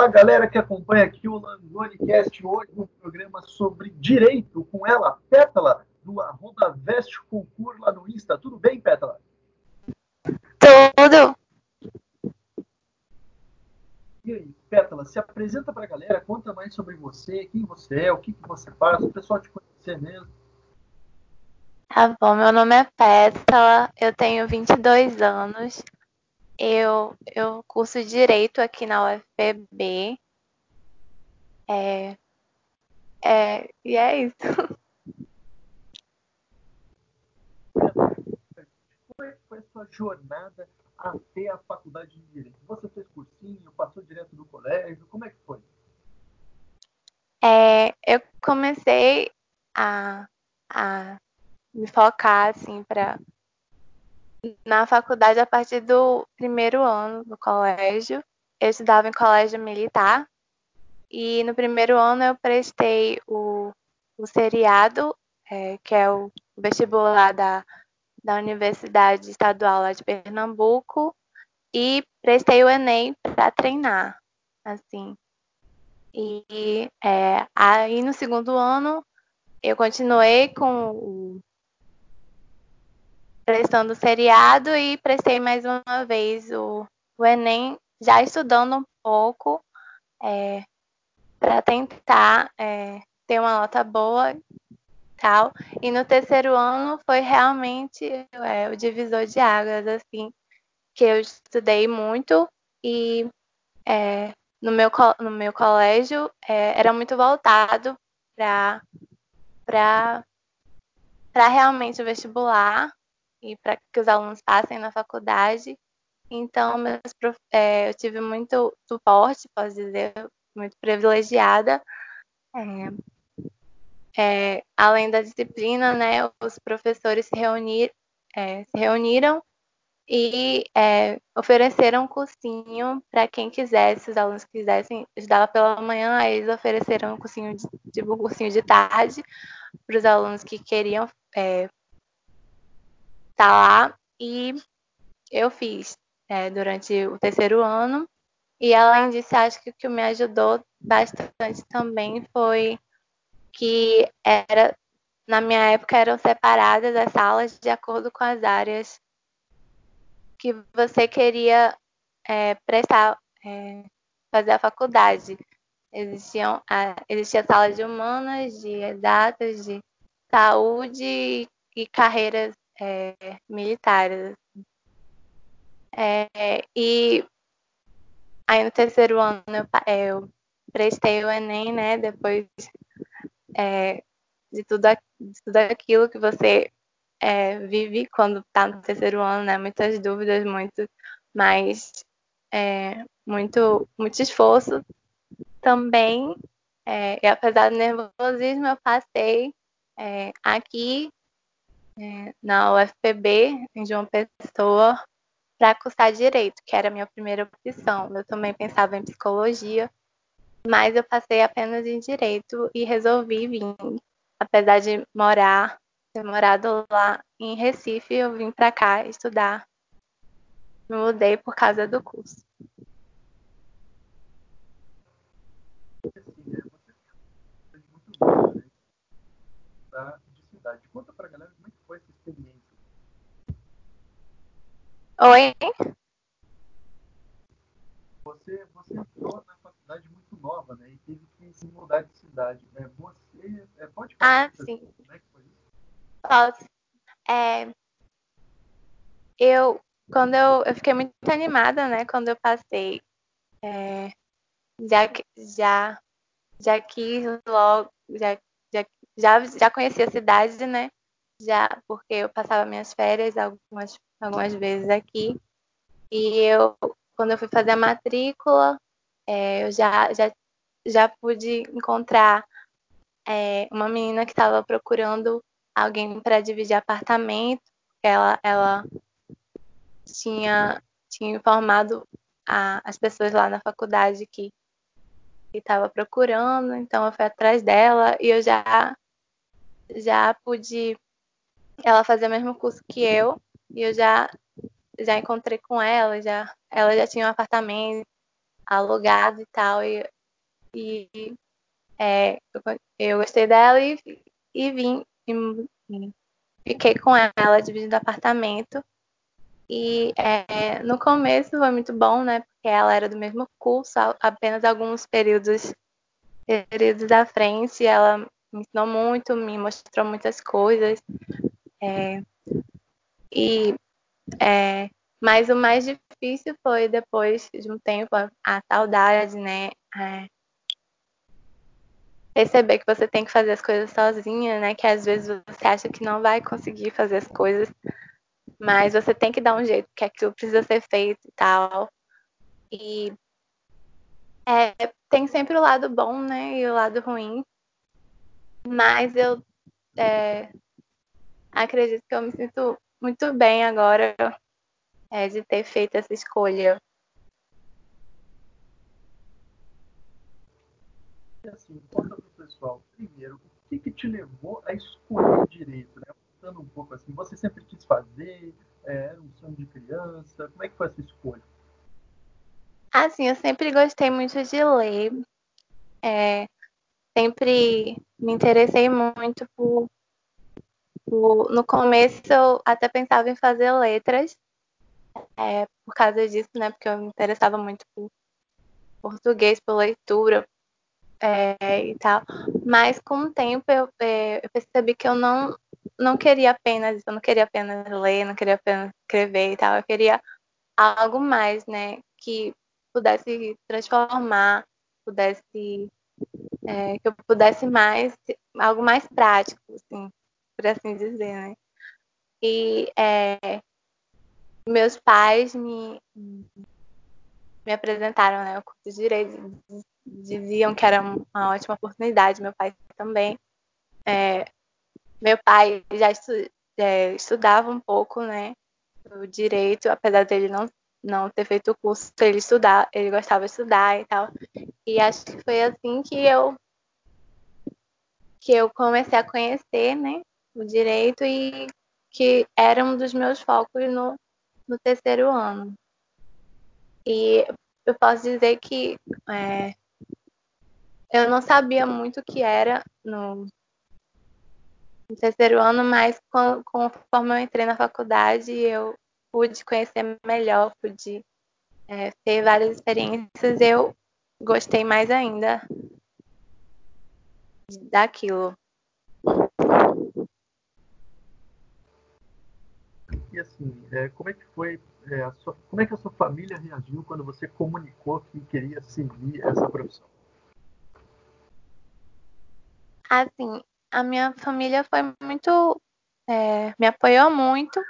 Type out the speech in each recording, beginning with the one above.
Fala galera que acompanha aqui o LangoneCast hoje, um programa sobre direito com ela, Pétala, do arroba Veste Concur lá no Insta. Tudo bem, Pétala? Tudo. E aí, Pétala, se apresenta pra galera, conta mais sobre você, quem você é, o que, que você faz, o pessoal te conhecer mesmo. Tá bom, meu nome é Pétala, eu tenho 22 anos, eu, eu curso Direito aqui na UFPB. É, é, e é isso. Como é que foi a sua jornada até a faculdade de Direito? Você fez cursinho, passou direto do colégio, como é que foi? É, eu comecei a, a me focar assim para na faculdade a partir do primeiro ano do colégio. Eu estudava em colégio militar e no primeiro ano eu prestei o, o seriado, é, que é o vestibular da, da Universidade Estadual lá de Pernambuco, e prestei o Enem para treinar, assim. E é, aí no segundo ano eu continuei com o prestando seriado e prestei mais uma vez o, o Enem, já estudando um pouco é, para tentar é, ter uma nota boa tal. E no terceiro ano foi realmente é, o divisor de águas, assim, que eu estudei muito e é, no, meu, no meu colégio é, era muito voltado para para realmente o vestibular e para que os alunos passem na faculdade. Então, meus, é, eu tive muito suporte, posso dizer, muito privilegiada. É, é, além da disciplina, né, os professores se, reunir, é, se reuniram e é, ofereceram um cursinho para quem quisesse, os alunos quisessem, estudava pela manhã, aí eles ofereceram um cursinho de, tipo, um cursinho de tarde para os alunos que queriam é, tá lá e eu fiz é, durante o terceiro ano. E além disso, acho que o que me ajudou bastante também foi que era na minha época eram separadas as salas de acordo com as áreas que você queria é, prestar, é, fazer a faculdade. Existiam, a, existia sala de humanas, de exatas, de saúde e carreiras é, militares. É, e aí no terceiro ano eu, eu, prestei o Enem, né? Depois é, de, tudo, de tudo aquilo que você é, vive quando está no terceiro ano, né? Muitas dúvidas, muito, mas é, muito, muito esforço também. É, e apesar do nervosismo, eu passei é, aqui é, na UFPB, em João Pessoa, para cursar direito, que era a minha primeira opção. Eu também pensava em psicologia, mas eu passei apenas em direito e resolvi vir. Apesar de morar, ter morado lá em Recife, eu vim para cá estudar. Me mudei por causa do curso. de cidade. Conta pra galera Oi? Você, você entrou na faculdade muito nova, né? E teve que se mudar de cidade. Né? Você é, pode falar ah, sim. como é que foi isso? Posso. É, eu, quando eu, eu fiquei muito animada, né? Quando eu passei. É, já, já, já quis logo, já, já, já, já conheci a cidade, né? Já, porque eu passava minhas férias algumas, algumas vezes aqui. E eu, quando eu fui fazer a matrícula, é, eu já, já, já pude encontrar é, uma menina que estava procurando alguém para dividir apartamento. Ela, ela tinha, tinha informado a, as pessoas lá na faculdade que estava procurando, então eu fui atrás dela e eu já já pude ela fazer o mesmo curso que eu e eu já já encontrei com ela, já ela já tinha um apartamento alugado e tal. E, e é, eu, gostei dela e, e vim. E, fiquei com ela dividindo apartamento. E é, no começo foi muito bom, né? Porque ela era do mesmo curso, apenas alguns períodos, períodos à frente. Ela me ensinou muito, me mostrou muitas coisas. É, e é, mas o mais difícil foi depois de um tempo a, a saudade, né? É, perceber que você tem que fazer as coisas sozinha, né? Que às vezes você acha que não vai conseguir fazer as coisas, mas você tem que dar um jeito, que aquilo precisa ser feito e tal. E é, tem sempre o lado bom, né? E o lado ruim. Mas eu é, acredito que eu me sinto muito bem agora é, de ter feito essa escolha. Assim, conta pro pessoal, primeiro, o que, que te levou a escolher direito, né? Contando um pouco assim, você sempre quis fazer, é, era um sonho de criança, como é que foi essa escolha? Assim, eu sempre gostei muito de ler, é, sempre me interessei muito por, por, No começo eu até pensava em fazer letras, é, por causa disso, né? Porque eu me interessava muito por português, por leitura é, e tal. Mas com o tempo eu, é, eu, percebi que eu não, não queria apenas eu não queria apenas ler, não queria apenas escrever e tal. Eu queria algo mais, né? Que pudesse transformar, pudesse é, que eu pudesse mais algo mais prático, assim, por assim dizer, né? E é, meus pais me, me apresentaram né, o curso de Direito, diziam que era uma ótima oportunidade, meu pai também. É, meu pai já estu, é, estudava um pouco, né, o direito, apesar dele não não ter feito o curso, ele estudar, ele gostava de estudar e tal. E acho que foi assim que eu que eu comecei a conhecer, né, o direito e que era um dos meus focos no, no terceiro ano. E eu posso dizer que é, eu não sabia muito o que era no, no terceiro ano, mas com, conforme eu entrei na faculdade, eu pude conhecer melhor, pude é, ter várias experiências, eu gostei mais ainda daquilo. E assim, é, como é que foi, é, sua, como é que a sua família reagiu quando você comunicou que queria seguir essa profissão? Assim, a minha família foi muito, é, me apoiou muito,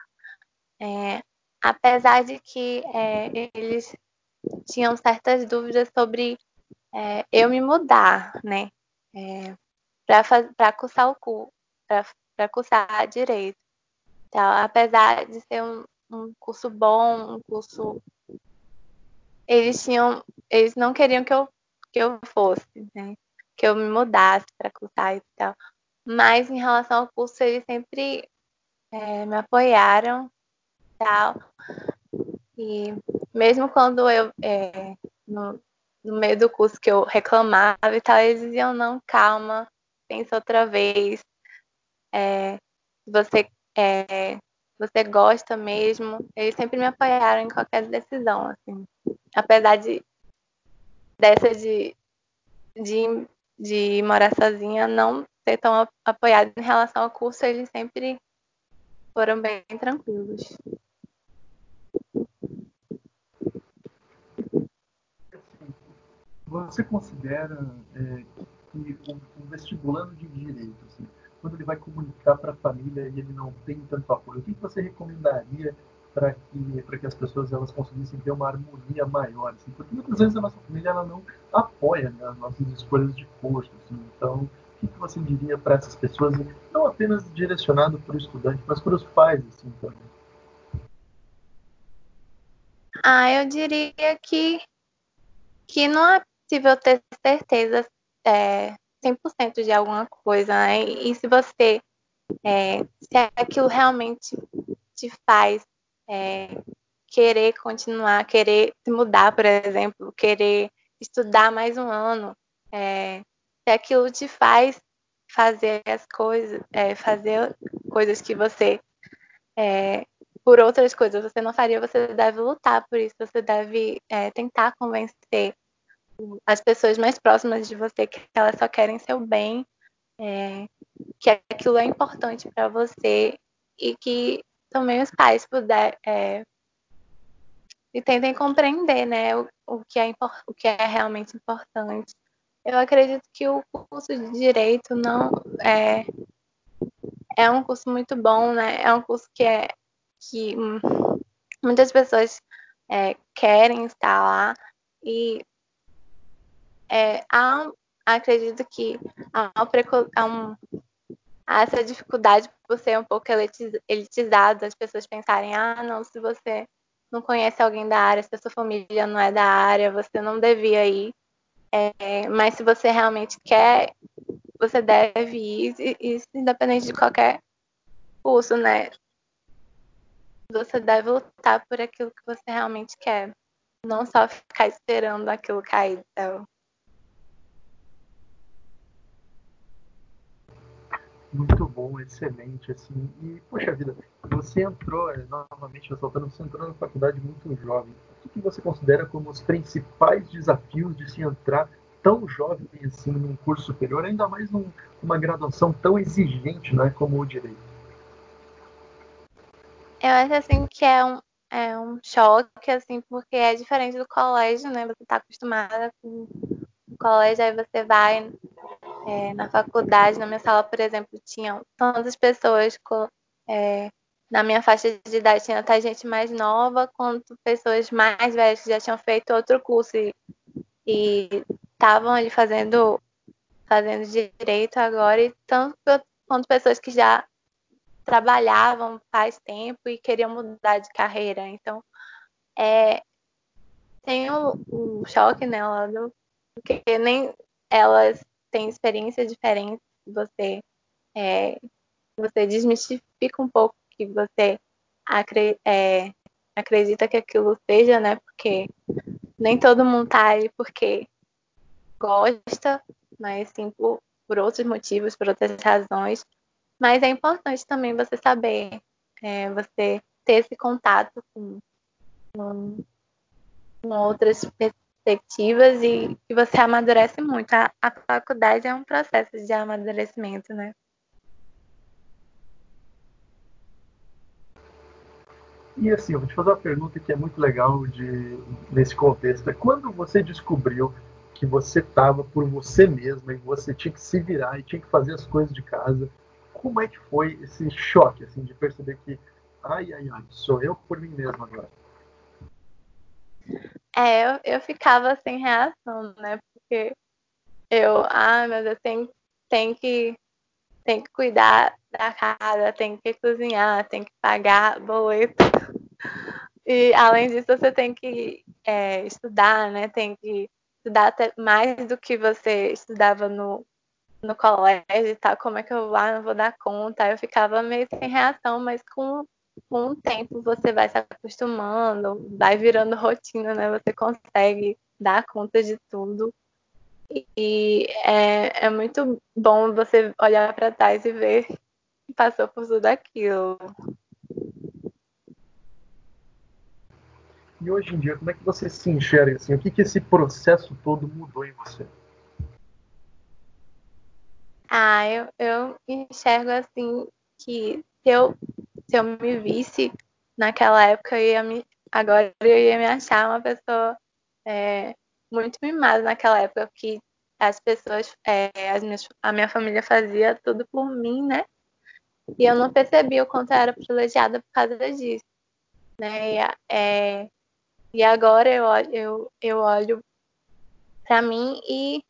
é, apesar de que é, eles tinham certas dúvidas sobre é, eu me mudar, né, para cursar o curso, para cursar direito. Então, apesar de ser um, um curso bom, um curso. Eles tinham. Eles não queriam que eu, que eu fosse, né? Que eu me mudasse para cursar e tal. Mas em relação ao curso, eles sempre é, me apoiaram tal. E mesmo quando eu, é, no, no meio do curso que eu reclamava e tal, eles diziam, não, calma, pensa outra vez. É, você é, você gosta mesmo. Eles sempre me apoiaram em qualquer decisão, assim. Apesar de dessa de, de, de morar sozinha não ser tão apoiado em relação ao curso, eles sempre foram bem tranquilos. Você considera é, que o, vestibulando de direito, assim, quando ele vai comunicar para a família e ele não tem tanto apoio, o que você recomendaria para que, que as pessoas elas conseguissem ter uma harmonia maior? Assim? Porque muitas vezes a nossa família ela não apoia né, as nossas escolhas de curso. Assim. Então, o que você diria para essas pessoas, não apenas direcionado para o estudante, mas para os pais assim, também? Ah, eu diria que, que não é possível ter certeza é, 100% de alguma coisa, né? E se você, é, se aquilo realmente te faz é, querer continuar, querer se mudar, por exemplo, querer estudar mais um ano, é, se aquilo te faz fazer as coisas, é, fazer coisas que você é, por outras coisas você não faria, você deve lutar por isso, você deve é, tentar convencer as pessoas mais próximas de você que elas só querem seu bem, é, que aquilo é importante para você e que também os pais puder é, e tentem compreender, né, o, o, que é o que é realmente importante. Eu acredito que o curso de direito não é é um curso muito bom, né? É um curso que é que muitas pessoas é, querem estar lá e é, há, acredito que há, há, um, há, essa dificuldade por ser um pouco elitizado, as pessoas pensarem, ah, não, se você não conhece alguém da área, se a sua família não é da área, você não devia ir. É, mas se você realmente quer, você deve ir, isso independente de qualquer curso, né? Você deve lutar por aquilo que você realmente quer. Não só ficar esperando aquilo cair céu. Muito bom, excelente, assim. E, poxa vida, você entrou, é, novamente ressaltando, você entrou na faculdade muito jovem. O que você considera como os principais desafios de se entrar tão jovem assim num curso superior, ainda mais numa graduação tão exigente, né, como o direito? Eu acho assim que é um, é um choque, assim, porque é diferente do colégio, né? Você está acostumada com o colégio, aí você vai é, na faculdade, na minha sala, por exemplo, tinham tantas pessoas com, é, na minha faixa de idade, tinha até gente mais nova, quanto pessoas mais velhas que já tinham feito outro curso e estavam ali fazendo, fazendo direito agora, e tanto quanto pessoas que já trabalhavam faz tempo e queriam mudar de carreira. Então, é, tem o, choque nela, do, porque nem elas têm experiência diferente. Você, é, você desmistifica um pouco que você acre, é, acredita que aquilo seja, né? Porque nem todo mundo tá aí porque gosta, mas sim por, por outros motivos, por outras razões. Mas é importante também você saber, é, você ter esse contato com, com, com outras perspectivas e, e, você amadurece muito. A, a faculdade é um processo de amadurecimento, né? E assim, eu vou te fazer uma pergunta que é muito legal de, nesse contexto. É quando você descobriu que você estava por você mesma e você tinha que se virar e tinha que fazer as coisas de casa como é que foi esse choque, assim, de perceber que, ai, ai, ai, sou eu por mim mesmo agora? É, eu, eu ficava sem reação, né? Porque eu, ah, Deus, tem, tem que tem que cuidar da casa, tem que cozinhar, tem que pagar boleto. E além disso, você tem que é, estudar, né? Tem que estudar até mais do que você estudava no, no colégio e tal, como é que eu lá não vou dar conta? Eu ficava meio sem reação, mas com, com o tempo você vai se acostumando, vai virando rotina, né? Você consegue dar conta de tudo. E é, é muito bom você olhar para trás e ver que passou por tudo aquilo. E hoje em dia, como é que você se enxerga assim? O que, que esse processo todo mudou em você? Ah, eu, eu enxergo assim que se eu, se eu me visse naquela época, eu ia me, agora eu ia me achar uma pessoa é, muito mimada naquela época, que as pessoas, é, as minhas, a minha família fazia tudo por mim, né? E eu não percebi o quanto eu era privilegiada por causa disso, né? E, é, e agora eu, eu, eu olho para mim e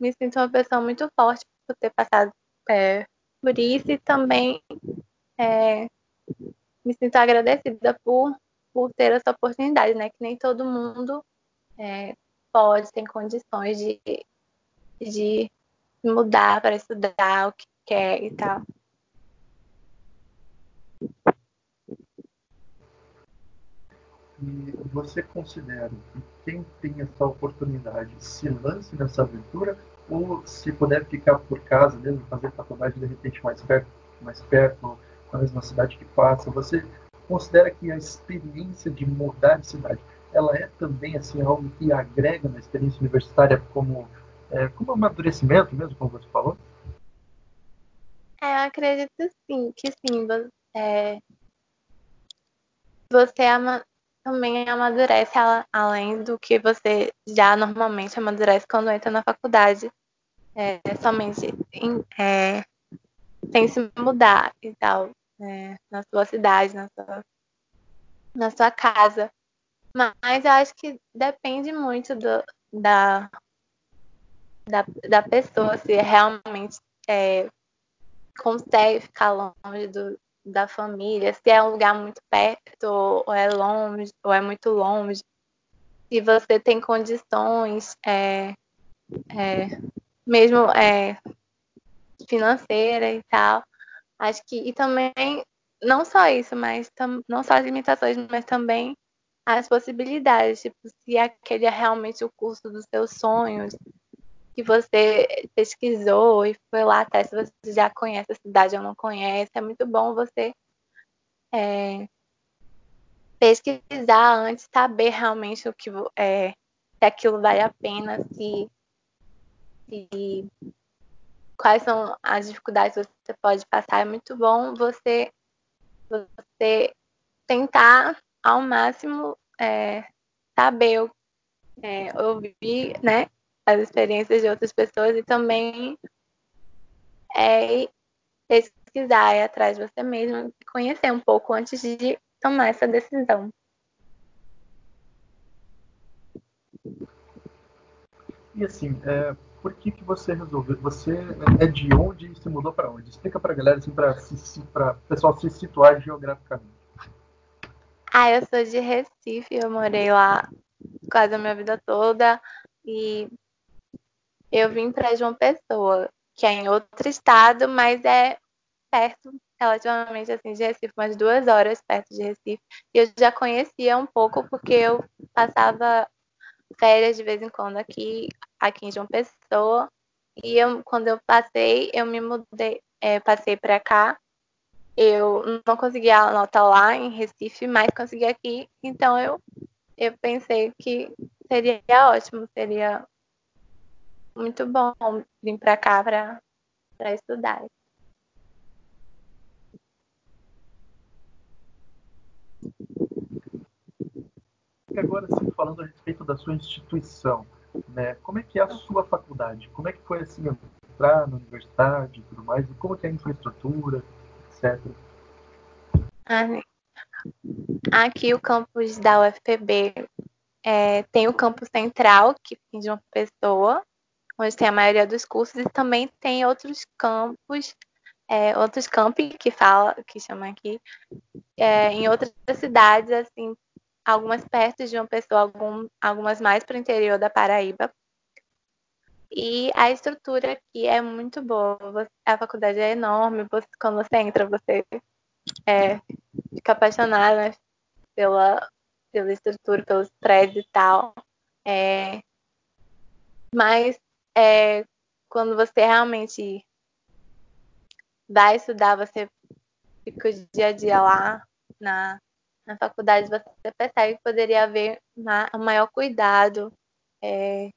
me sinto uma pessoa muito forte por ter passado é, por isso e também é, me sinto agradecida por, por ter essa oportunidade, né? Que nem todo mundo é, pode, tem condições de, de mudar para estudar o que quer e tal. E você considera quem tem essa oportunidade se lance nessa aventura ou se puder ficar por casa mesmo, fazer faculdade de repente mais perto, mais perto, na mesma cidade que passa, você considera que a experiência de mudar de cidade, ela é também assim algo que agrega na experiência universitária como é, como amadurecimento mesmo, como você falou? É, eu acredito sim, que sim. É, você ama, também amadurece além do que você já normalmente amadurece quando entra na faculdade. É, somente em, é, sem se mudar e tal, é, na sua cidade, na sua, na sua casa. Mas eu acho que depende muito do, da, da, da pessoa, se realmente é, consegue ficar longe do, da família, se é um lugar muito perto ou é longe, ou é muito longe, se você tem condições, é, é, mesmo é, financeira e tal. Acho que e também não só isso, mas tam, não só as limitações, mas também as possibilidades, tipo, se aquele é realmente o curso dos seus sonhos, que você pesquisou e foi lá até se você já conhece a cidade ou não conhece. É muito bom você é, pesquisar antes, saber realmente o que é, se aquilo vale a pena, se, se quais são as dificuldades que você pode passar. É muito bom você você tentar ao máximo é, saber é, ouvir, né, as experiências de outras pessoas e também é pesquisar, atrás de você mesmo, conhecer um pouco antes de tomar essa decisão. E assim, é, por que, que você resolveu? Você é de onde e se mudou para onde? Explica para a galera, assim, para o pessoal se situar geograficamente. Ah, eu sou de Recife, eu morei lá quase a minha vida toda e eu vim para João Pessoa, que é em outro estado, mas é perto, relativamente assim, de Recife, umas duas horas perto de Recife. E eu já conhecia um pouco porque eu passava férias de vez em quando aqui, aqui em João Pessoa. E eu, quando eu passei, eu me mudei, é, passei para cá. Eu não consegui a nota lá em Recife, mas consegui aqui. Então eu, eu pensei que seria ótimo, seria muito bom vir para cá para estudar. Agora, falando a respeito da sua instituição, né? Como é que é a sua faculdade? Como é que foi assim entrar na universidade e tudo mais? E como é a infraestrutura, etc. Aqui o campus da UFPB é, tem o campus central, que fica de uma pessoa, onde tem a maioria dos cursos, e também tem outros campos, é, outros campi que fala, que chama aqui, é, em outras cidades, assim, algumas perto de uma pessoa, algum, algumas mais para o interior da Paraíba. E a estrutura aqui é muito boa. A faculdade é enorme. Você, quando você entra, você é, fica apaixonado né, pela, pela estrutura, pelos prédios e tal. É, mas é, quando você realmente vai estudar, você fica o dia a dia lá na, na faculdade, você percebe que poderia haver um maior cuidado é,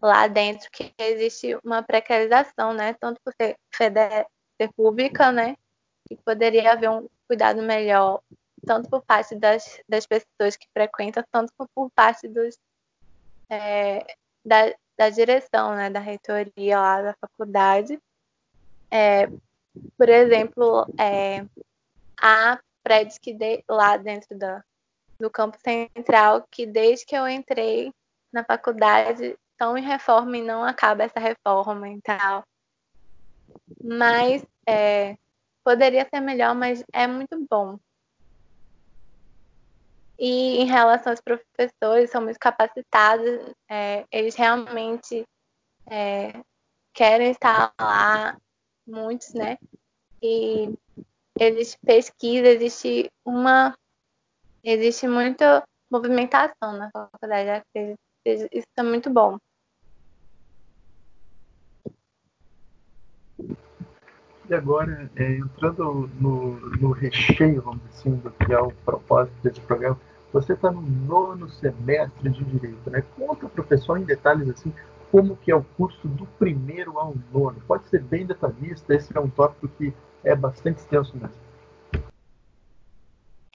lá dentro, que existe uma precarização, né? Tanto por ser, feder, ser pública, né? Que poderia haver um cuidado melhor, tanto por parte das, das pessoas que frequentam, tanto por, por parte dos, é, da, da direção, né? Da reitoria lá da faculdade. É, por exemplo, é, há prédios que de, lá dentro da, do campo central que desde que eu entrei na faculdade estão em reforma e não acaba essa reforma e tal. Mas é, poderia ser melhor, mas é muito bom. E em relação aos professores, são muito capacitados, é, eles realmente é, querem estar lá, muitos, né? E eles pesquisam, existe uma. Existe muito, movimentação na faculdade. Acredito isso é muito bom. E agora, é, entrando no, no recheio, vamos dizer assim, do que é o propósito desse programa, você está no nono semestre de Direito, né? Conta, professor, em detalhes assim, como que é o curso do primeiro ao nono. Pode ser bem detalhista, esse é um tópico que é bastante extenso mesmo.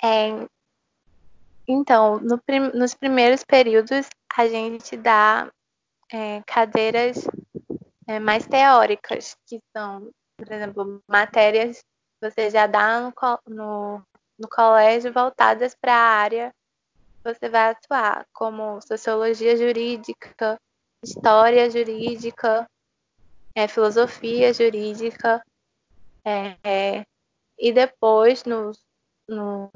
É, então, no prim, nos primeiros períodos, a gente dá é, cadeiras é, mais teóricas, que são, por exemplo, matérias que você já dá no, no, no colégio voltadas para a área que você vai atuar, como sociologia jurídica, história jurídica, é, filosofia jurídica, é, é, e depois, no, no,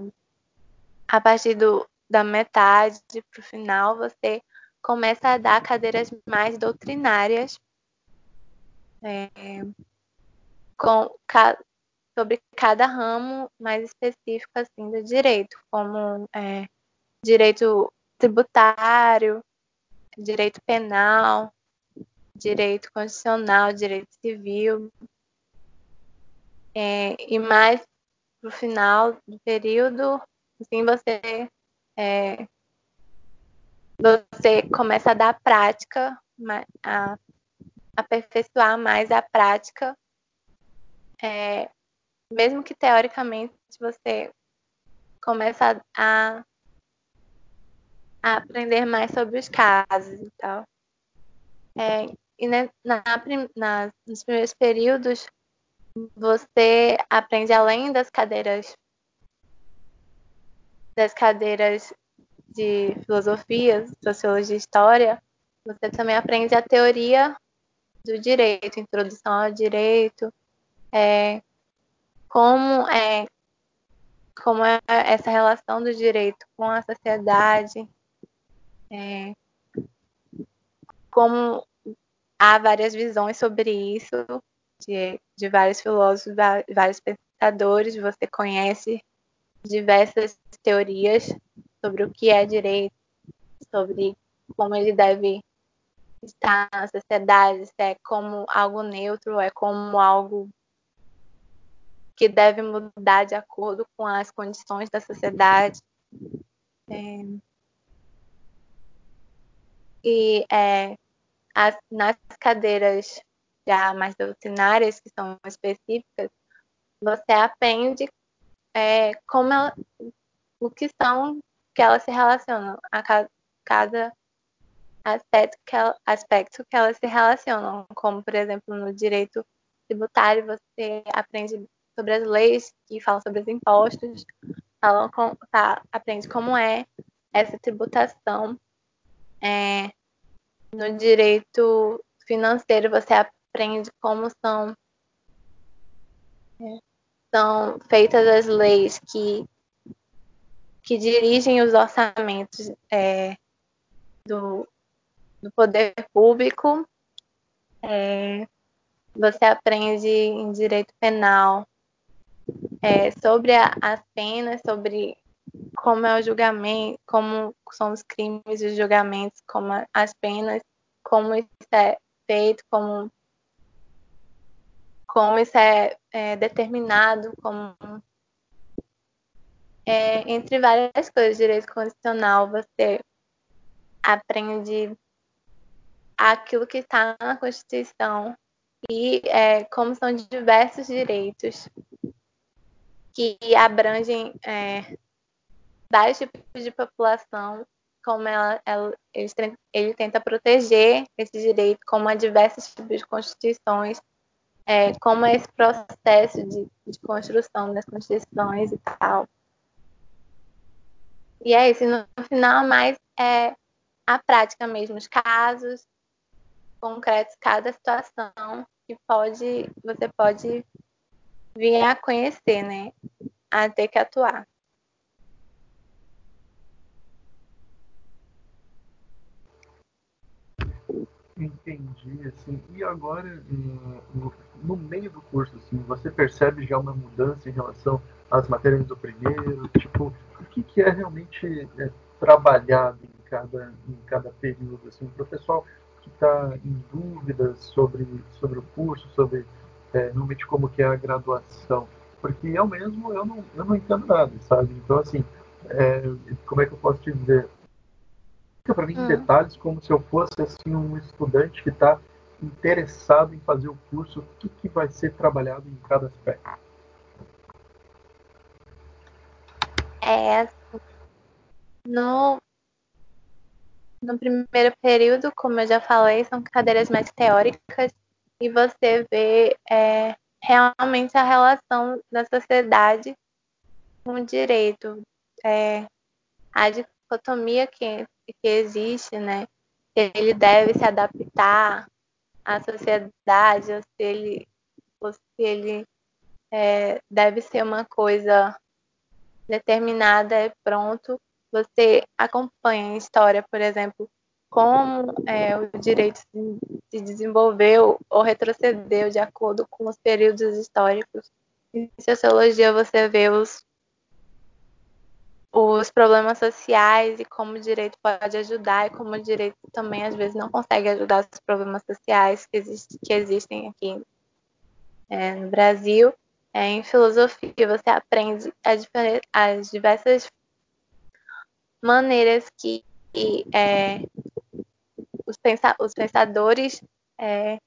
a partir do, da metade para o final, você começa a dar cadeiras mais doutrinárias é, com, ca, sobre cada ramo mais específico assim do direito, como é, direito tributário, direito penal, direito constitucional, direito civil. É, e mais para o final do período, assim você é, você começa a dar prática, a aperfeiçoar mais a prática, é, mesmo que teoricamente você começa a a aprender mais sobre os casos e tal. É, e na, na, nos primeiros períodos, você aprende além das cadeiras das cadeiras de filosofia, sociologia e história, você também aprende a teoria do direito, introdução ao direito, é, como é como é essa relação do direito com a sociedade, é, como há várias visões sobre isso, de, de vários filósofos, vários pensadores, você conhece diversas teorias sobre o que é direito, sobre como ele deve estar na sociedade, se é como algo neutro, é como algo que deve mudar de acordo com as condições da sociedade. É, e é, as, nas cadeiras já mais doutrinárias, que são específicas, você aprende é, como ela, o que são que elas se relacionam a cada, cada aspecto, que ela, aspecto que elas se relacionam, como por exemplo no direito tributário você aprende sobre as leis que falam sobre os impostos, falam com, tá, aprende como é essa tributação. É, no direito financeiro você aprende como são, é, são feitas as leis que, que dirigem os orçamentos é, do, do poder público. É, você aprende em direito penal é, sobre as penas, sobre como é o julgamento, como são os crimes e os julgamentos, como as penas, como isso é feito, como, como isso é, é determinado, como é, entre várias coisas, direito constitucional, você aprende aquilo que está na Constituição e é, como são diversos direitos que abrangem é, vários tipos de população, como ela, ela, ele, ele, tenta proteger esse direito, como há diversos tipos de constituições, é, como é esse processo de, de, construção das constituições e tal. E é isso, no, final, mais é a prática mesmo, os casos concretos, cada situação que pode, você pode vir a conhecer, né? A ter que atuar. Entendi, assim. E agora, no, no, meio do curso, assim, você percebe já uma mudança em relação às matérias do primeiro? Tipo, o que, que é realmente é, trabalhado em cada, em cada período? Assim, para o pessoal que está em dúvidas sobre, sobre o curso, sobre é, realmente como que é a graduação, porque eu mesmo eu não, eu não entendo nada, sabe? Então, assim, é, como é que eu posso te dizer? Para mim em hum. detalhes como se eu fosse assim um estudante que está interessado em fazer o curso, o que, que vai ser trabalhado em cada aspecto. É, no, no primeiro período, como eu já falei, são cadeiras mais teóricas e você vê é, realmente a relação da sociedade com o direito. É, a dicotomia que, que existe, né? Que ele deve se adaptar à sociedade, ou se ele, ou se ele é, deve ser uma coisa determinada e pronto. Você acompanha a história, por exemplo, como é, o direito se desenvolveu ou retrocedeu de acordo com os períodos históricos. Em sociologia você vê os, os problemas sociais e como o direito pode ajudar e como o direito também às vezes não consegue ajudar os problemas sociais que, que existem aqui é, no Brasil. É, em filosofia você aprende as, as diversas maneiras que é, os, pensa os pensadores é,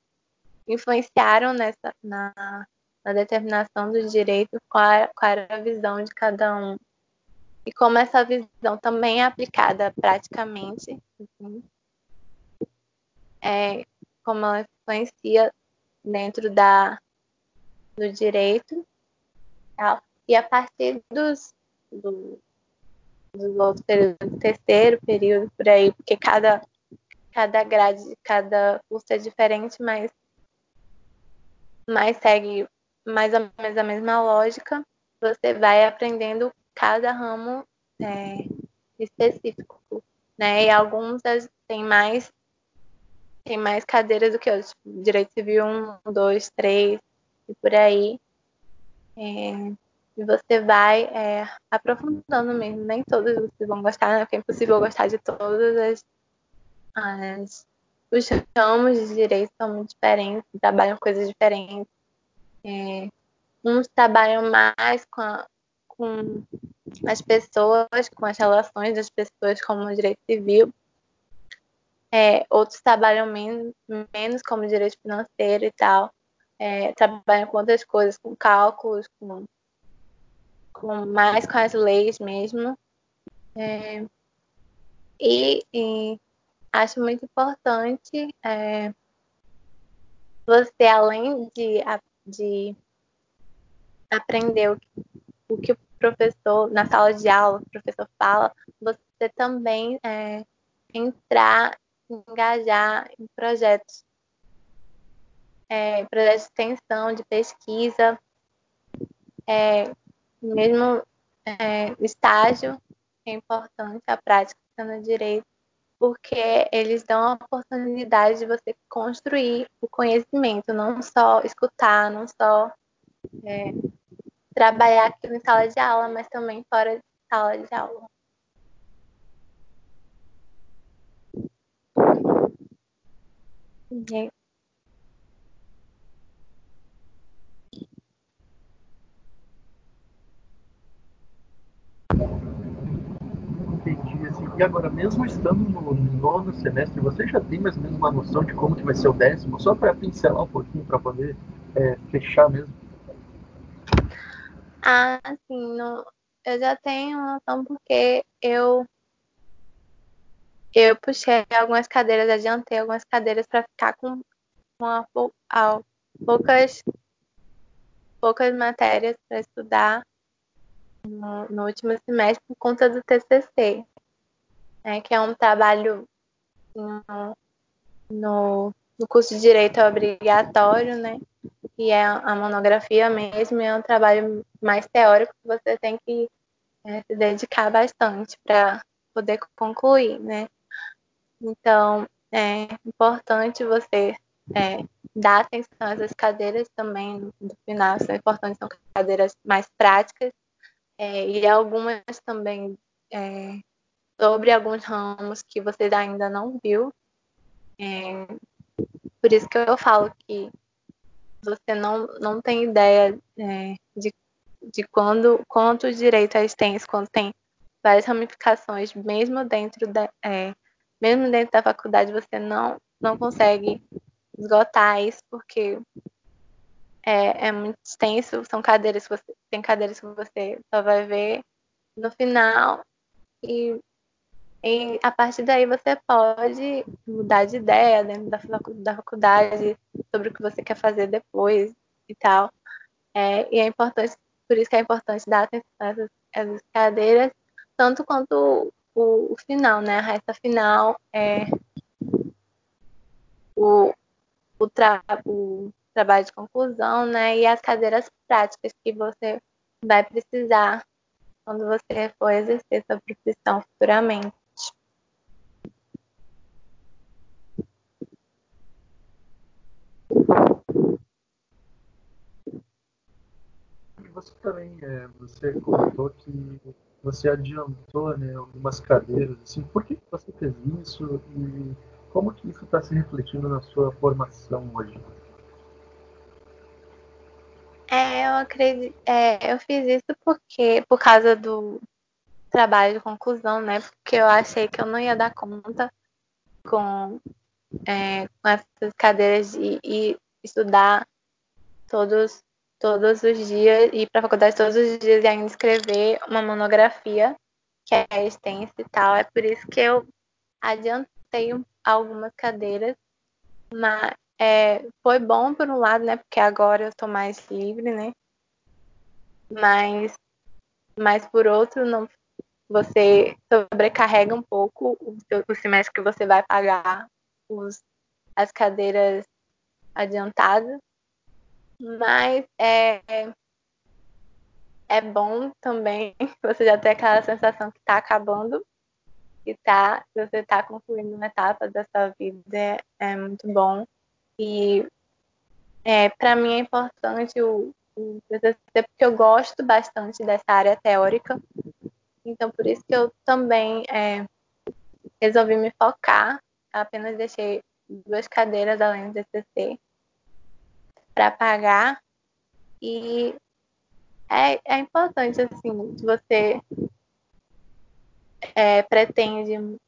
influenciaram nessa, na, na, determinação do direito, qual, qual era a visão de cada um. E como essa visão também é aplicada praticamente, assim, é, como ela influencia dentro da, do direito. Tá? E a partir dos, do, outros períodos, terceiro período, por aí, porque cada cada grade, cada curso é diferente, mas, mas segue mais ou menos a mesma lógica. Você vai aprendendo cada ramo é, específico, né? E alguns têm mais tem mais cadeiras do que outros. Tipo, direito civil um, dois, três e por aí. É, e você vai é, aprofundando mesmo. Nem todos vocês vão gostar, né? Porque é impossível gostar de todas as as, os ramos de direito são muito diferentes, trabalham coisas diferentes. É, uns trabalham mais com, a, com as pessoas, com as relações das pessoas como direito civil. É, outros trabalham menos, menos como direito financeiro e tal. É, trabalham com outras coisas, com cálculos, com, com mais com as leis mesmo. É, e, e acho muito importante é, você, além de, de aprender o, o, que o professor, na sala de aula, o professor fala, você também é, entrar, engajar em projetos, é, projetos de extensão, de pesquisa, é, mesmo é, estágio, é importante a prática no direito porque eles dão a oportunidade de você construir o conhecimento, não só escutar, não só é, trabalhar aqui em sala de aula, mas também fora de sala de aula. Okay. E agora, mesmo estando no nono semestre, você já tem mais ou menos uma noção de como que vai ser o décimo? Só para pincelar um pouquinho, para poder é, fechar mesmo. Ah, sim. No, eu já tenho noção porque eu eu puxei algumas cadeiras, adiantei algumas cadeiras para ficar com uma, poucas poucas matérias para estudar no, no, último semestre por conta do TCC né, que é um trabalho no, no, no curso de Direito obrigatório, né? E é a monografia mesmo, é um trabalho mais teórico que você tem que é, se dedicar bastante para poder concluir, né? Então, é importante você é, dar atenção a essas cadeiras também no final, são importantes, são cadeiras mais práticas, é, e algumas também é, sobre alguns ramos que vocês ainda não viu. É, por isso que eu falo que você não, não tem ideia é, de, de quando, quanto direito é extenso, quando tem várias ramificações, mesmo dentro da, é, mesmo dentro da faculdade, você não, não consegue esgotar isso, porque é, é muito extenso, são cadeiras que você, tem cadeiras que você só vai ver no final e, e a partir daí você pode mudar de ideia dentro da, da faculdade sobre o que você quer fazer depois e tal. É, e é importante, por isso que é importante dar atenção a essas, essas cadeiras, tanto quanto o, o, final, né? A resta final é o, o, tra, o trabalho de conclusão, né? E as cadeiras práticas que você vai precisar quando você for exercer sua profissão futuramente. Você também, é, você comentou que você adiantou né, algumas cadeiras, assim, por que você fez isso e como que isso está se refletindo na sua formação hoje? É, eu acredito, é, eu fiz isso porque, por causa do trabalho de conclusão, né? Porque eu achei que eu não ia dar conta com, é, com essas cadeiras de ir estudar todos, todos os dias, ir para a faculdade todos os dias e ainda escrever uma monografia que é extensa e tal. É por isso que eu adiantei algumas cadeiras, mas é, foi bom por um lado, né? Porque agora eu estou mais livre, né? Mas, mas por outro, não, você sobrecarrega um pouco o, o semestre que você vai pagar os, as cadeiras adiantadas. Mas é, é bom também você já ter aquela sensação que está acabando e tá, você está concluindo uma etapa da sua vida, é, muito bom. E é, para mim é importante o, o TCC porque eu gosto bastante dessa área teórica. Então, por isso que eu também é, resolvi me focar. Apenas deixei duas cadeiras além do TCC para pagar. E é, é importante, assim, se você é, pretende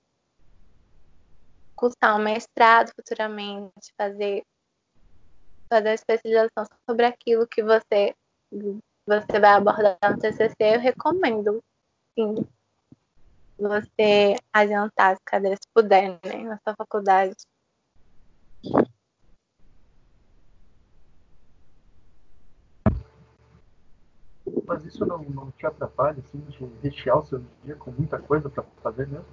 cursar um mestrado futuramente, fazer fazer a especialização sobre aquilo que você você vai abordar no TCC, eu recomendo sim você adiantar as cadeiras se puder, né, na sua faculdade. Mas isso não, não te atrapalha, assim, de rechear o seu dia com muita coisa para fazer mesmo?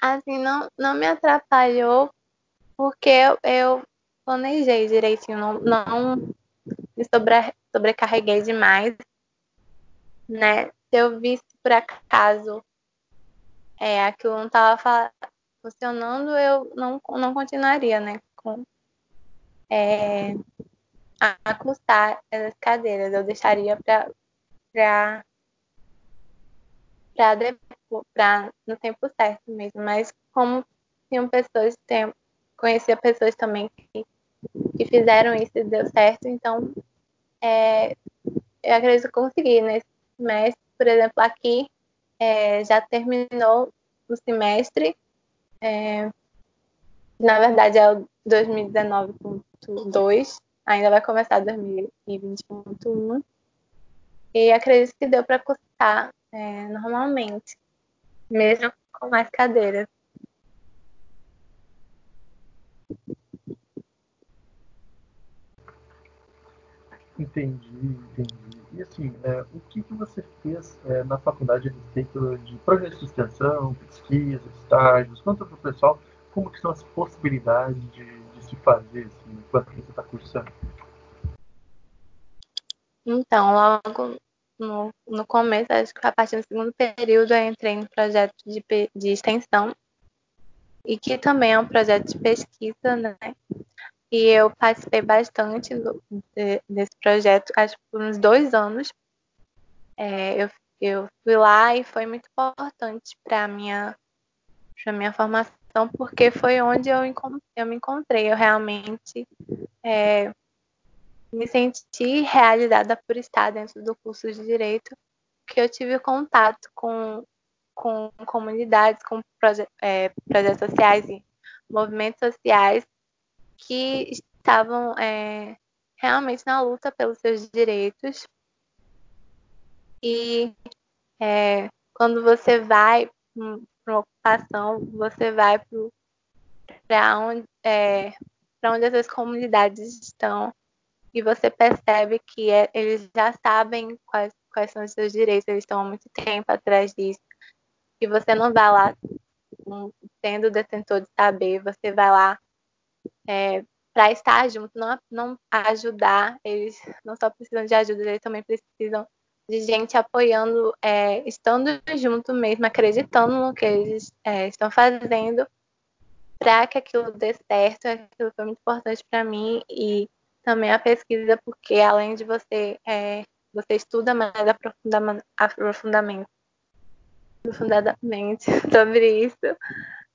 Assim, não, não me atrapalhou porque eu, eu planejei direitinho, não, não me sobre, sobrecarreguei demais, né? Se eu visse por acaso é, aquilo não estava funcionando, eu não, não continuaria, né? Com, é, a, custar essas cadeiras, eu deixaria para para no tempo certo mesmo, mas como tinham pessoas, tem, conhecia pessoas também que, que fizeram isso e deu certo, então é, eu acredito que consegui nesse semestre, por exemplo, aqui é, já terminou o semestre, é, na verdade é o 2019.2, ainda vai começar 2020.1, e acredito que deu para custar é, normalmente, mesmo com mais cadeiras. Entendi, entendi. E assim, é, o que, que você fez é, na faculdade a de projetos de extensão, pesquisa, estágios? Conta para o pessoal como que são as possibilidades de, fazer assim, enquanto você está cursando. Então, logo no, no começo, acho que a partir do segundo período, eu entrei no projeto de, de extensão, e que também é um projeto de pesquisa, né? E eu participei bastante do, de, desse projeto, acho que por uns dois anos. É, eu, eu fui lá e foi muito importante para minha para minha formação porque foi onde eu, eu me encontrei. Eu realmente é, me senti realizada por estar dentro do curso de direito, que eu tive contato com, com comunidades, com proje é, projetos sociais e movimentos sociais que estavam é, realmente na luta pelos seus direitos. E é, quando você vai para uma ocupação, você vai para onde, é, onde essas comunidades estão e você percebe que é, eles já sabem quais, quais são os seus direitos, eles estão há muito tempo atrás disso. E você não vai lá sendo detentor de saber, você vai lá é, para estar junto, não, não ajudar, eles não só precisam de ajuda, eles também precisam de gente apoiando, é, estando junto mesmo, acreditando no que eles é, estão fazendo para que aquilo dê certo. Aquilo foi muito importante para mim e também a pesquisa, porque além de você, é, você estuda mais aprofundamento, aprofundadamente sobre isso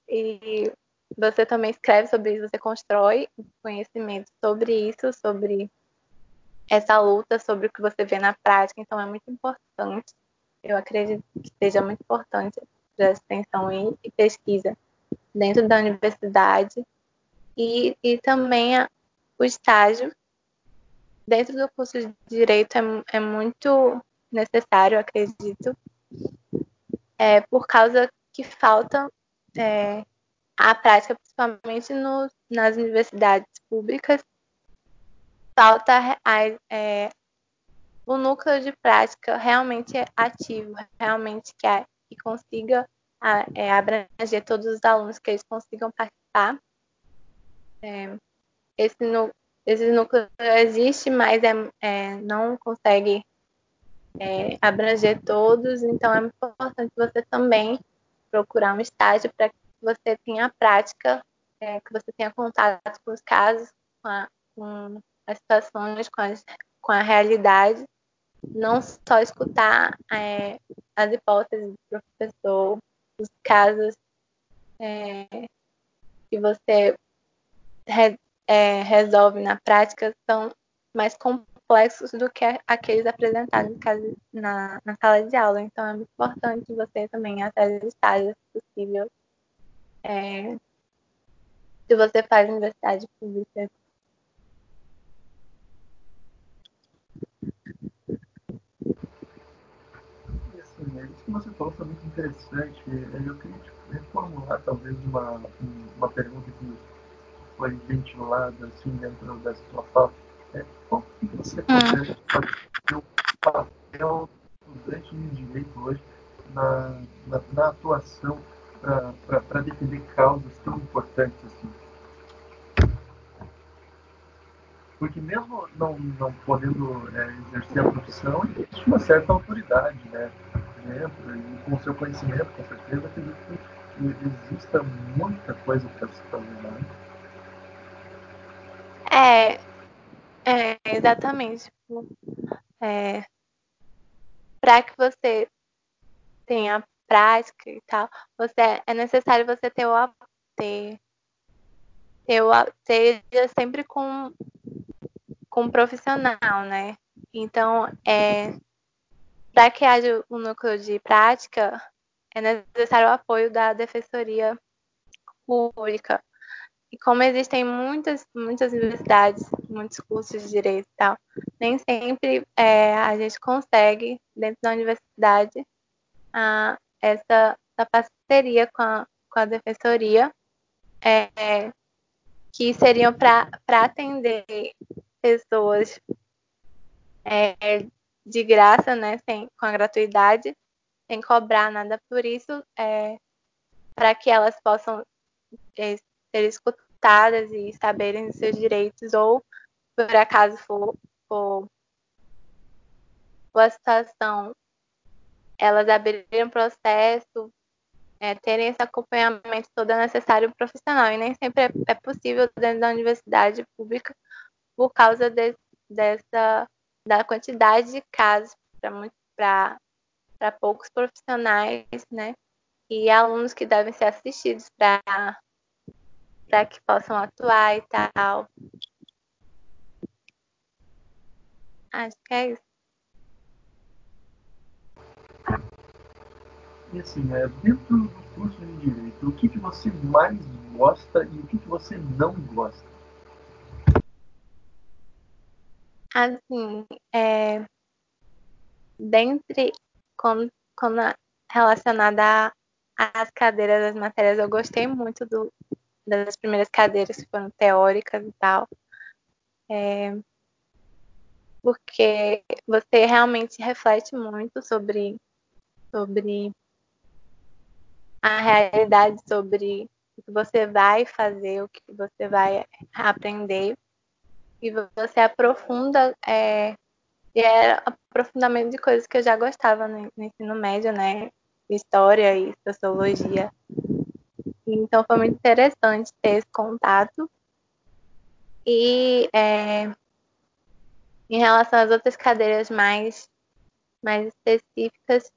e você também escreve sobre isso, você constrói conhecimento sobre isso, sobre essa luta, sobre o que você vê na prática. Então, é muito importante. Eu acredito que seja muito importante prestar atenção em pesquisa dentro da universidade e, e também a, o estágio dentro do curso de direito é, é muito necessário, acredito, é, por causa que falta é, a prática, principalmente no, nas universidades públicas, falta é, o núcleo de prática realmente ativo, realmente que, é, que consiga a, é, abranger todos os alunos, que eles consigam participar. É, esse, esse núcleo existe, mas é, é não consegue é, abranger todos, então é muito importante você também procurar um estágio para você tenha a prática, é, que você tenha contato com os casos, com, a, com as situações, com, as, com, a realidade, não só escutar é, as hipóteses do professor, os casos é, que você re, é, resolve na prática são mais complexos do que aqueles apresentados na, na sala de aula. Então é muito importante você também atrás de estágios, se possível, é, se você faz universidade pública. Assim, isso que você falou foi muito interessante. Eu queria te reformular talvez uma, uma pergunta que foi ventilada assim dentro da sua fala. É, qual que você considera hum. o papel do estudante de direito hoje na, na, na atuação para defender causas tão importantes assim. Porque mesmo não, não podendo é, exercer a profissão, existe uma certa autoridade, né? Dentro, e com seu conhecimento, com certeza, acredito que exista muita coisa para se fazer, né? É, é exatamente. Tipo, é, para que você tenha prática e tal, você é necessário você ter o ter, ter o, seja sempre com com um profissional, né? Então, é para que haja um núcleo de prática, é necessário o apoio da defensoria pública. E como existem muitas, muitas universidades, muitos cursos de direito e tal, nem sempre é, a gente consegue, dentro da universidade, a, essa, essa parceria com a, com a defensoria, é, que seriam para atender pessoas é, de graça, né, sem, com a gratuidade, sem cobrar nada por isso, é, para que elas possam é, ser escutadas e saberem dos seus direitos, ou por acaso for, for, for a situação elas abrirem um processo, é, terem esse acompanhamento todo necessário profissional. E nem sempre é, é possível dentro da universidade pública por causa de, dessa da quantidade de casos para poucos profissionais, né? E alunos que devem ser assistidos para que possam atuar e tal. Acho que é isso. E assim, é, dentro do curso de Direito, o que, que você mais gosta e o que, que você não gosta? Assim, é, dentre, quando, quando relacionada às cadeiras das matérias, eu gostei muito do, das primeiras cadeiras que foram teóricas e tal. É, porque você realmente reflete muito sobre, sobre a realidade, sobre o que você vai fazer, o que você vai aprender. E você aprofunda, é, e é aprofundamento de coisas que eu já gostava no, no ensino médio, né? História e sociologia. Então foi muito interessante ter esse contato. E é, em relação às outras cadeiras mais, mais específicas,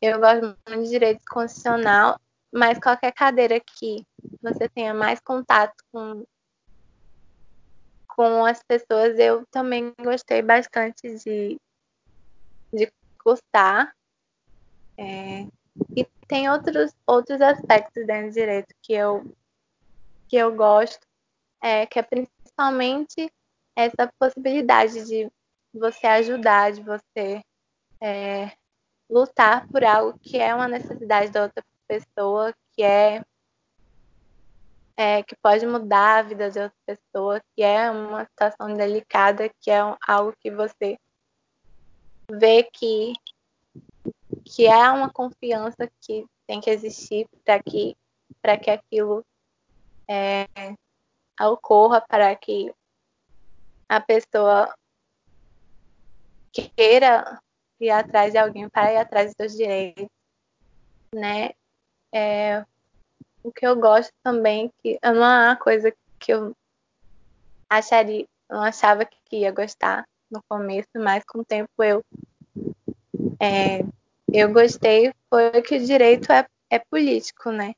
eu gosto muito de direito constitucional, mas qualquer cadeira que você tenha mais contato com, com as pessoas, eu também gostei bastante de, de cursar. É, e tem outros, outros aspectos dentro do direito que eu, que eu gosto, é, que é principalmente essa possibilidade de você ajudar, de você é, lutar por algo que é uma necessidade da outra pessoa, que é, é, que pode mudar a vida de outra pessoa, que é uma situação delicada, que é algo que você vê que que é uma confiança que tem que existir para que que aquilo é, ocorra, para que a pessoa queira ir atrás de alguém para ir atrás dos seus direitos, né? É, o que eu gosto também, que não é uma coisa que eu acharia, não achava que ia gostar no começo, mas com o tempo eu é, eu gostei, foi que o direito é, é político, né?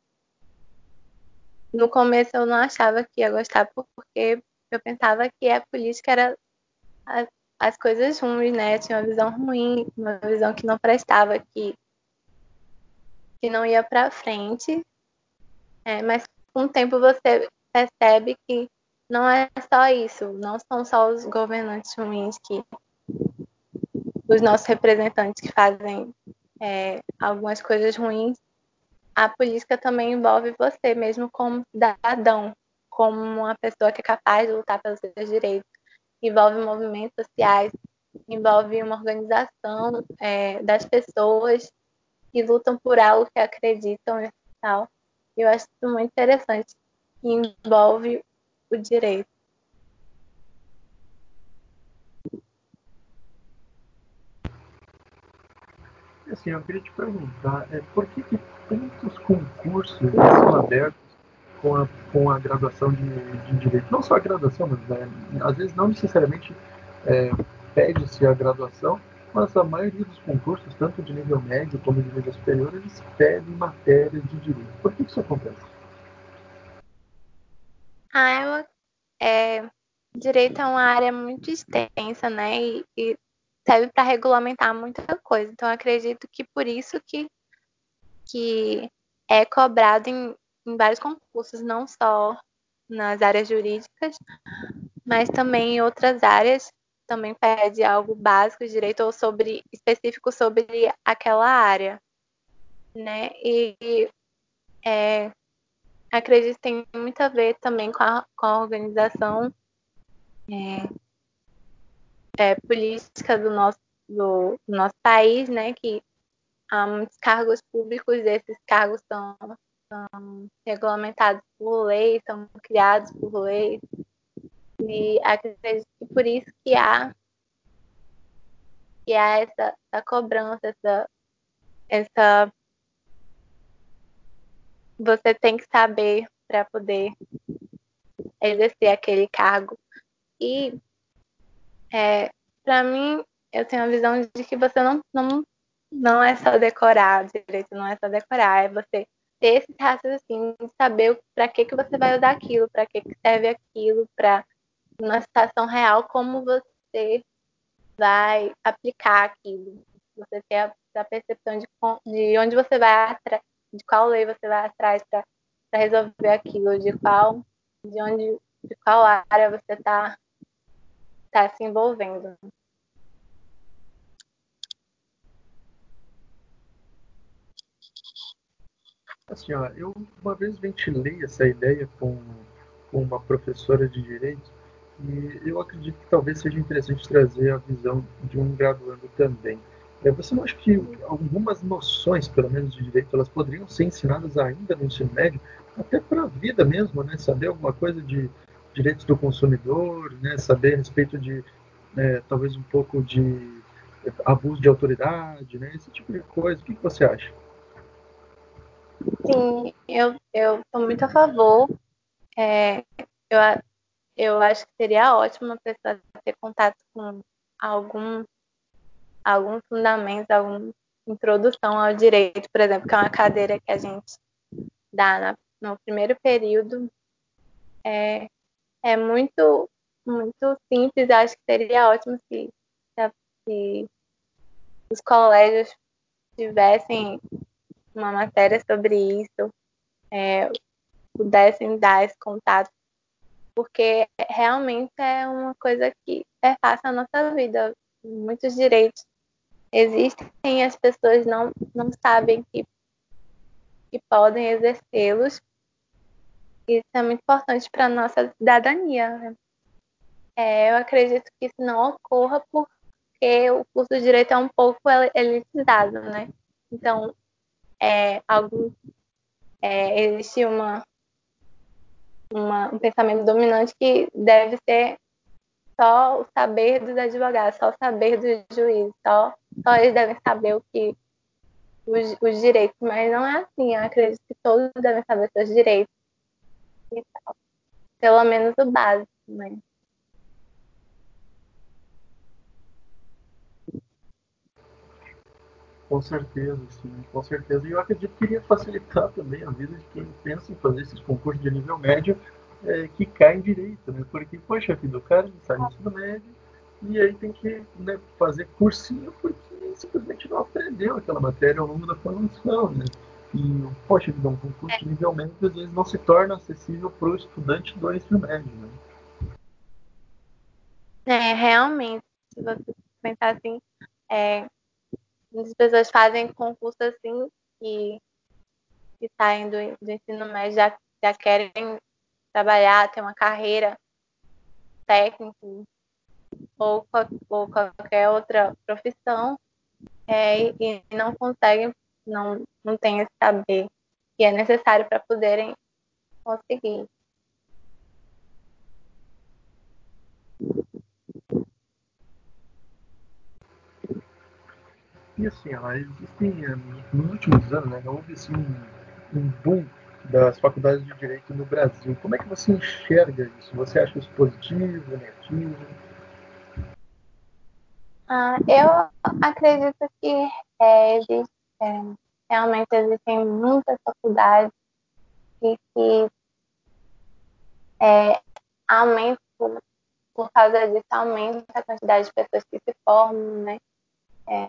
No começo eu não achava que ia gostar porque eu pensava que a política era as, as coisas ruins, né? Eu tinha uma visão ruim, uma visão que não prestava, que, que não ia para frente. É, mas com o tempo você percebe que não é só isso, não são só os governantes ruins que os nossos representantes que fazem é, algumas coisas ruins. A política também envolve você mesmo como cidadão, como uma pessoa que é capaz de lutar pelos seus direitos. Envolve movimentos sociais, envolve uma organização é, das pessoas que lutam por algo que acreditam e tal. Eu acho isso muito interessante. E envolve o direito. Assim, eu queria te perguntar, é, por que, que tantos concursos são abertos com a, com a graduação de, de Direito. Não só a graduação, mas é, às vezes não necessariamente é, pede-se a graduação, mas a maioria dos concursos, tanto de nível médio como de nível superior, eles pedem matérias de direito. Por que isso acontece? Ah, ela, é, direito é uma área muito extensa, né? E, e serve para regulamentar muita coisa. Então, acredito que por isso que, que é cobrado em, em vários concursos, não só nas áreas jurídicas, mas também em outras áreas. Também pede algo básico de direito ou sobre específico sobre aquela área, né? E é, acredito que tem muito a ver também com a, com a organização é, é, política do nosso, do, do nosso país, né? Que há muitos cargos públicos, esses cargos são são regulamentados por lei, são criados por lei. E acredito que por isso que há, que há essa, essa cobrança, essa, essa. Você tem que saber para poder exercer aquele cargo. E é, para mim, eu tenho a visão de que você não, não, não é só decorar, direito não é só decorar, é você ter esse raciocínio de saber para que, que você vai usar aquilo, para que, que serve aquilo, para uma situação real, como você vai aplicar aquilo. Você ter a, a percepção de, de onde você vai atrás, de qual lei você vai atrás para resolver aquilo, de qual, de onde, de qual área você está tá se envolvendo. Assim, ó, eu uma vez ventilei essa ideia com, com uma professora de direito e eu acredito que talvez seja interessante trazer a visão de um graduando também. É, você não acha que algumas noções, pelo menos de direito, elas poderiam ser ensinadas ainda no ensino médio, até para a vida mesmo, né? Saber alguma coisa de direitos do consumidor, né? Saber a respeito de né, talvez um pouco de abuso de autoridade, né? Esse tipo de coisa. O que, você acha? Sim, eu estou muito a favor. É, eu, eu acho que seria ótimo a pessoa ter contato com algum, algum fundamento, alguma introdução ao direito, por exemplo, que é uma cadeira que a gente dá na, no primeiro período. É, é muito, muito simples. Eu acho que seria ótimo se, se os colégios tivessem uma matéria sobre isso, é, pudessem dar esse contato, porque realmente é uma coisa que perpassa a nossa vida. Muitos direitos existem e as pessoas não, não sabem que, que podem exercê-los. Isso é muito importante para a nossa cidadania. Né? É, eu acredito que isso não ocorra porque o curso de direito é um pouco elitizado, né? Então, é, algum, é, existe uma, uma, um pensamento dominante que deve ser só o saber dos advogados, só o saber dos juízes, só, só eles devem saber o que os, os direitos, mas não é assim. Eu acredito que todos devem saber seus direitos. Pelo menos o básico, né? Com certeza, sim, com certeza. E eu acredito que iria facilitar também a vida de quem pensa em fazer esses concursos de nível médio é, que caem direito, né? Porque, poxa vida, o cara sai do ensino médio e aí tem que né, fazer cursinho porque simplesmente não aprendeu aquela matéria ao longo da formação, né? E, poxa vida, um concurso de nível médio às vezes não se torna acessível para o estudante do ensino médio, né? É, realmente, se você pensar assim, é, Muitas pessoas fazem concurso assim e, e saem do, do ensino médio já, já querem trabalhar, ter uma carreira técnica ou, ou qualquer outra profissão é, e, e não conseguem, não, não têm esse saber que é necessário para poderem conseguir. E assim, ó, existem, eh, nos últimos anos, né, houve assim, um, um boom das faculdades de Direito no Brasil. Como é que você enxerga isso? Você acha isso positivo, negativo? Ah, eu acredito que é, existe, é, realmente existem muitas faculdades e que é, por causa disso, aumenta a quantidade de pessoas que se formam, né? É,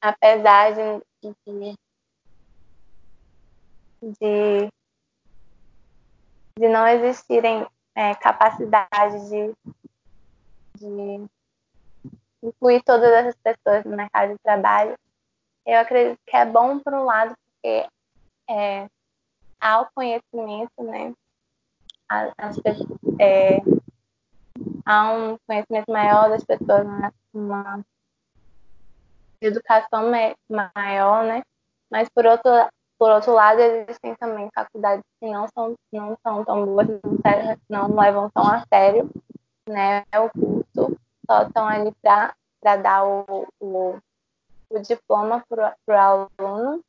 apesar de, de, de, de não existirem é, capacidades de, de incluir todas essas pessoas no mercado de trabalho, eu acredito que é bom por um lado, porque é, há o conhecimento, né? As, é, há um conhecimento maior das pessoas, uma, educação maior, né? Mas por outro, por outro lado, existem também faculdades que não são, não são tão boas, não, não levam tão a sério né, o curso, só estão ali para dar o, o, o diploma para o aluno,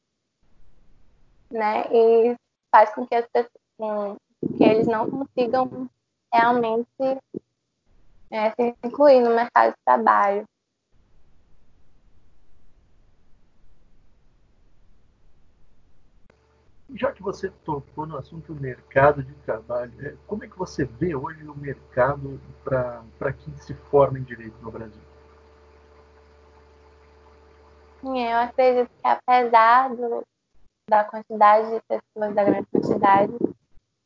né? E faz com que, as que eles não consigam realmente é, se incluir no mercado de trabalho. Já que você tocou no assunto mercado de trabalho, é, como é que você vê hoje o mercado para quem se forma em direito no Brasil? Eu acredito que apesar do, da quantidade de pessoas, da grande quantidade,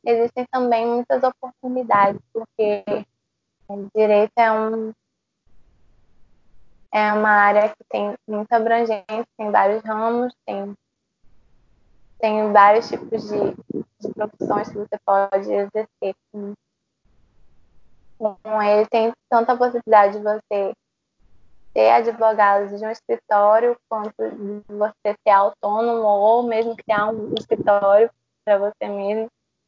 existem também muitas oportunidades, porque direito é um é uma área que tem muita abrangência, tem vários ramos, tem, tem vários tipos de, de profissões que você pode exercer. Com ele tem tanta possibilidade de você ser advogado de um escritório, quanto de você ser autônomo, ou mesmo criar um escritório para você mesmo,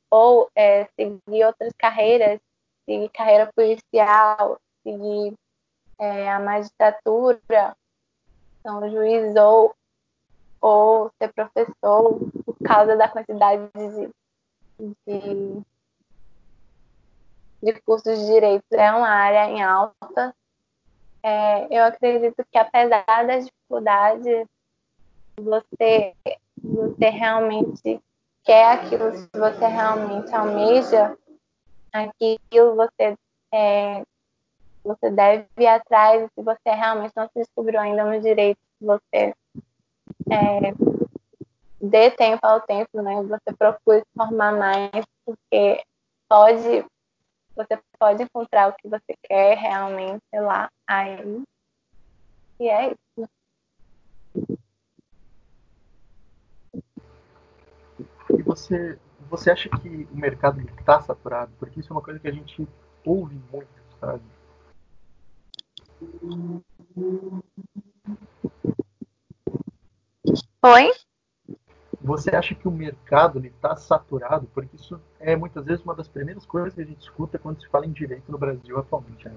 ou é, seguir outras carreiras, seguir carreira policial, seguir é, a magistratura, então juiz ou, ou ser professor causa da quantidade de, de, de cursos de direito. É uma área em alta. É, eu acredito que apesar das dificuldades, você, você realmente quer aquilo, se você realmente almeja aquilo, você é, você deve ir atrás, se você realmente não se descobriu ainda no direito, você é, dê tempo ao tempo, né? Você procure se formar mais, porque pode, você pode encontrar o que você quer realmente lá aí. E é isso. E você, você acha que o mercado está saturado? Porque isso é uma coisa que a gente ouve muito, sabe? Oi? Você acha que o mercado está saturado? Porque isso é muitas vezes uma das primeiras coisas que a gente escuta quando se fala em direito no Brasil atualmente. Né?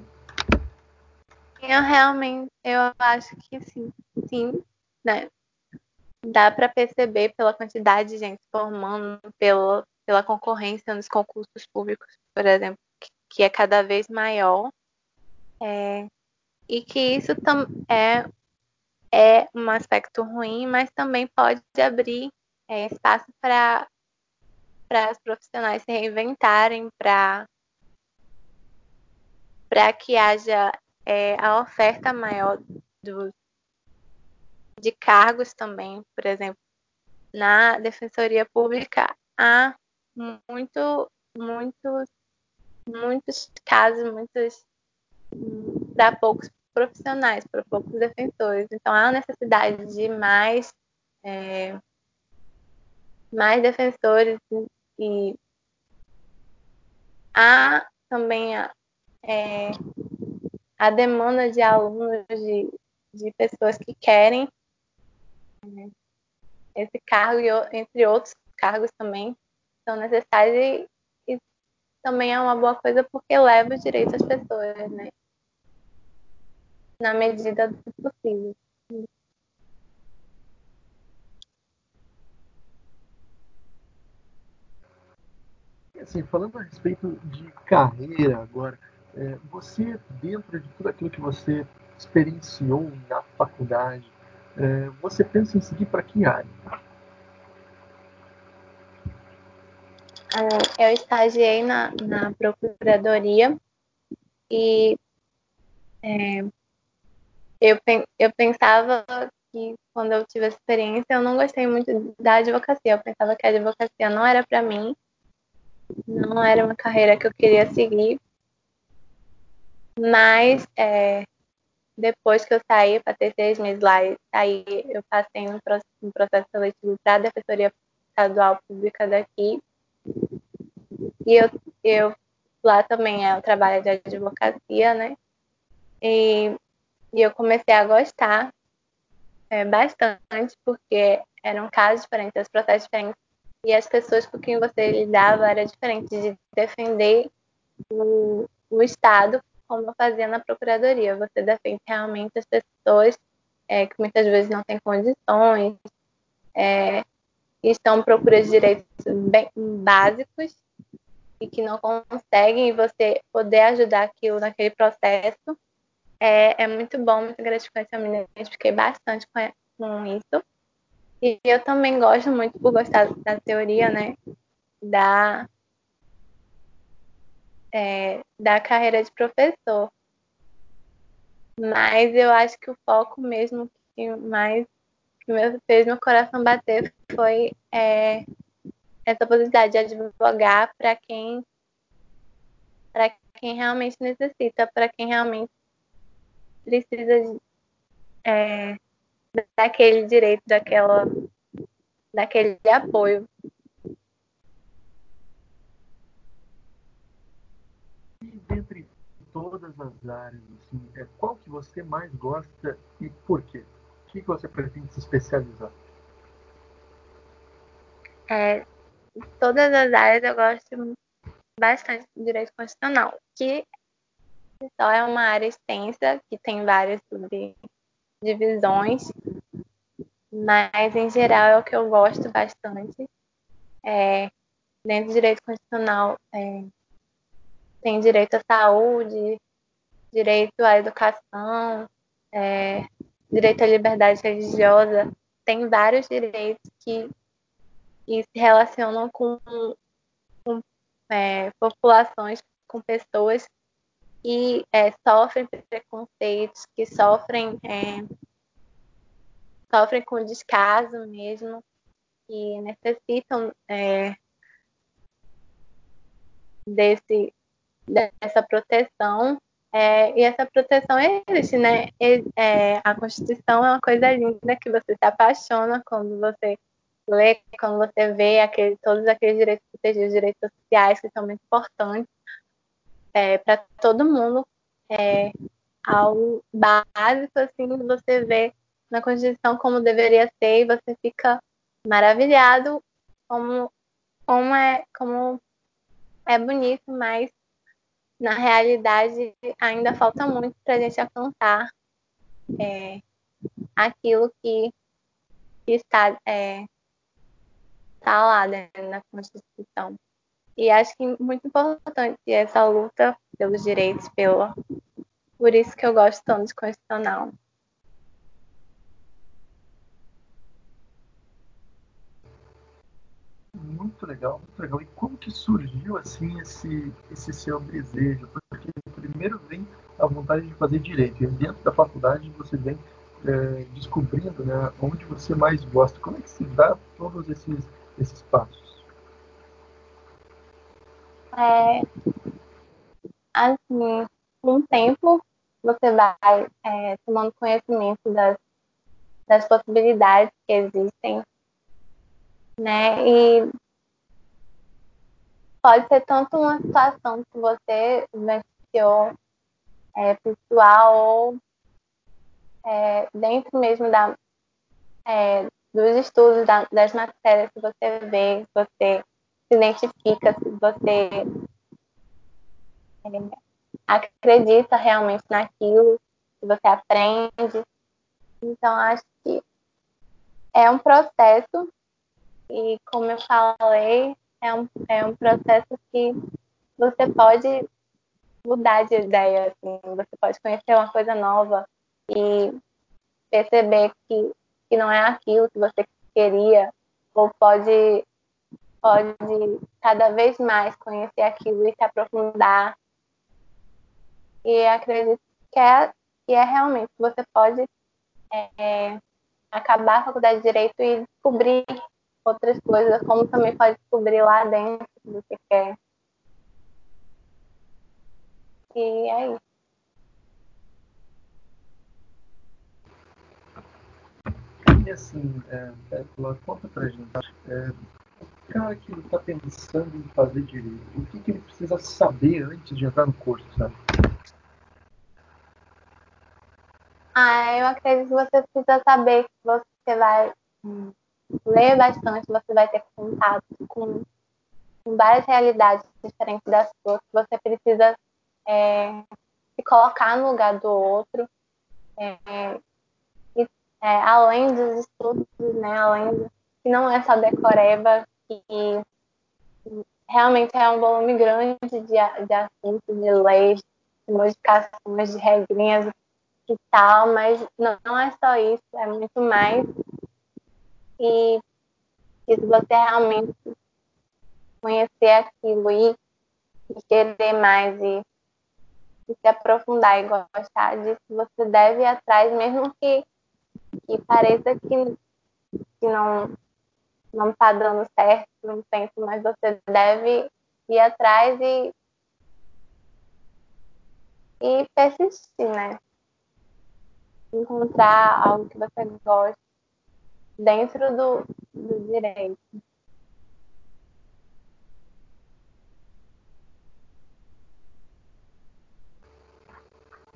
Eu realmente, eu acho que sim, sim, né? Dá para perceber pela quantidade de gente formando, pela, pela concorrência nos concursos públicos, por exemplo, que é cada vez maior. É, e que isso é, é um aspecto ruim, mas também pode abrir é, espaço para os profissionais se reinventarem, para que haja é, a oferta maior do, de cargos também, por exemplo, na Defensoria Pública há muito, muitos, muitos casos, muitos para poucos profissionais, para poucos defensores. Então há necessidade de mais, é, mais defensores e há também a, é, a demanda de alunos, de, de pessoas que querem né, esse cargo, e, entre outros cargos também, são necessários e, e também é uma boa coisa porque leva o direito às pessoas, né? na medida do possível. Assim, falando a respeito de carreira agora, é, você, dentro de tudo aquilo que você experienciou na faculdade, é, você pensa em seguir para que área? Eu estagiei na, na procuradoria e é, eu, eu pensava que quando eu tive essa experiência, eu não gostei muito da advocacia. Eu pensava que a advocacia não era para mim, não era uma carreira que eu queria seguir. Mas é, depois que eu saí, passei seis meses lá e saí, eu passei no processo, processo seletivo para a Defensoria Estadual Pública daqui. E eu, eu lá também é o trabalho de advocacia, né? E e eu comecei a gostar é, bastante, porque eram casos diferentes, processos diferentes, e as pessoas com quem você lidava era diferente de defender o, o Estado como eu fazia na Procuradoria. Você defende realmente as pessoas é, que muitas vezes não têm condições, é, estão procurando direitos bem básicos e que não conseguem, e você poder ajudar aquilo naquele processo é, é muito bom, muito gratificante. Eu me identifiquei bastante com, com isso. E eu também gosto muito, por gostar da teoria, né, da, é, da carreira de professor. Mas eu acho que o foco mesmo que mais que fez meu coração bater foi é, essa possibilidade de advogar para quem para quem realmente necessita, para quem realmente precisa de, é, daquele direito, daquela, daquele apoio. E dentre todas as áreas, assim, é, qual que você mais gosta e por quê? O que você pretende se especializar? É, todas as áreas eu gosto bastante do direito constitucional, que só é uma área extensa, que tem várias subdivisões, mas em geral é o que eu gosto bastante. É, dentro do direito constitucional é, tem direito à saúde, direito à educação, é, direito à liberdade religiosa, tem vários direitos que, que se relacionam com, com é, populações, com pessoas que é, sofrem preconceitos, que sofrem, é, sofrem com descaso mesmo, que necessitam é, desse, dessa proteção. É, e essa proteção existe, né? É, a Constituição é uma coisa linda que você se apaixona quando você lê, quando você vê aquele, todos aqueles direitos protegidos, direitos sociais que são muito importantes é, para todo mundo. É, ao básico, assim, você vê na Constituição como deveria ser e você fica maravilhado como, como, é, como é bonito, mas na realidade ainda falta muito para a gente alcançar é, aquilo que, que está, é, está lá dentro da Constituição. E acho que muito importante essa luta pelos direitos, pela... por isso que eu gosto tanto de Constitucional. Muito legal, muito legal. E como que surgiu assim esse, esse seu desejo? Porque primeiro vem a vontade de fazer direito, e dentro da faculdade você vem é, descobrindo né, onde você mais gosta. Como é que se dá todos esses, esses passos? É, assim, com o tempo, você vai é, tomando conhecimento das, das possibilidades que existem, né? E pode ser tanto uma situação que você vivenciou é, pessoal ou é, dentro mesmo da, é, dos estudos, da, das matérias que você vê, você se identifica, se você é, acredita realmente naquilo que você aprende. Então, acho que é um processo, e como eu falei, é um, é um processo que você pode mudar de ideia, assim, você pode conhecer uma coisa nova e perceber que, que não é aquilo que você queria, ou pode pode cada vez mais conhecer aquilo e se aprofundar. E acredito que é, que é realmente você pode é, acabar a faculdade de Direito e descobrir outras coisas, como também pode descobrir lá dentro que você quer. E é isso. E assim, é, é, conta pra gente, é, cara que está pensando em fazer direito, o que, que ele precisa saber antes de entrar no curso, sabe? Ah, eu acredito que você precisa saber que você vai ler bastante, você vai ter contato com, várias realidades diferentes das suas, você precisa é, se colocar no lugar do outro, é, é, além dos estudos, né, além que não é só decoreba, que realmente é um volume grande de, de assuntos, de leis, de modificações, de regrinhas e tal, mas não, não é só isso, é muito mais. E, se você realmente conhecer aquilo e, e querer mais e, e, se aprofundar e gostar disso, você deve ir atrás, mesmo que, que pareça que, que não não está dando certo no tempo, mas você deve ir atrás e, e persistir, né? Encontrar algo que você gosta dentro do, do direito.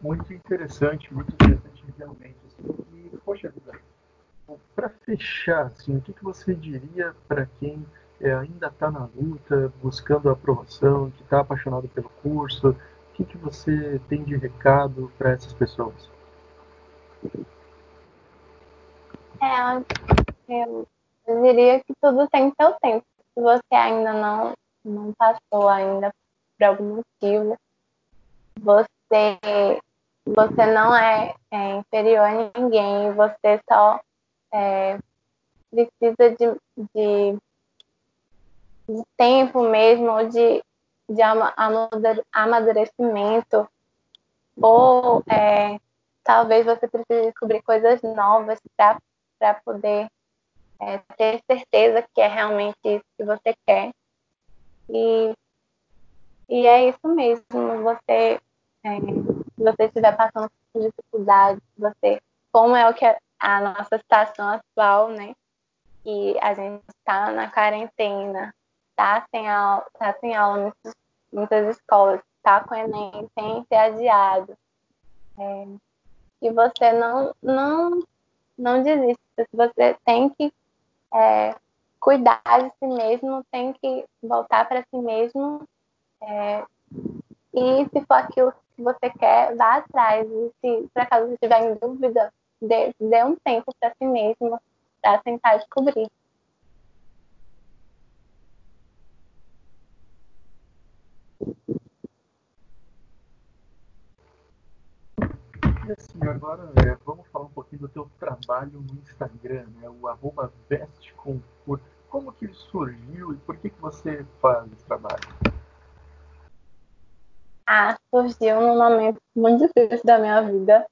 Muito interessante, muito interessante realmente. Assim, e, poxa vida, para fechar, assim, o que, que você diria para quem é, ainda está na luta, buscando a aprovação, que está apaixonado pelo curso? O que, que você tem de recado para essas pessoas? É, eu, eu diria que tudo tem seu tempo. Se você ainda não, não passou ainda por algum motivo, você, você não é, é inferior a ninguém, você só é, precisa de, de, de, tempo mesmo, de, de amadurecimento, ou é, talvez você precise descobrir coisas novas para poder é, ter certeza que é realmente isso que você quer. E, e é isso mesmo, você, é, se você estiver passando por dificuldade, você, como é o que a nossa situação atual, né? Que a gente está na quarentena, está sem aula, tá sem aula em muitas escolas, está com o Enem sem ser adiado. É, e você não, não, não desista. Você tem que é, cuidar de si mesmo, tem que voltar para si mesmo. É, e se for aquilo que você quer, vá atrás. E se por acaso você estiver em dúvida, dê, dê um tempo para si mesmo para tentar descobrir. E assim, agora é, vamos falar um pouquinho do teu trabalho no Instagram, né? o arroba. Como que ele surgiu e por que, que você faz esse trabalho? Ah, surgiu num momento muito difícil da minha vida,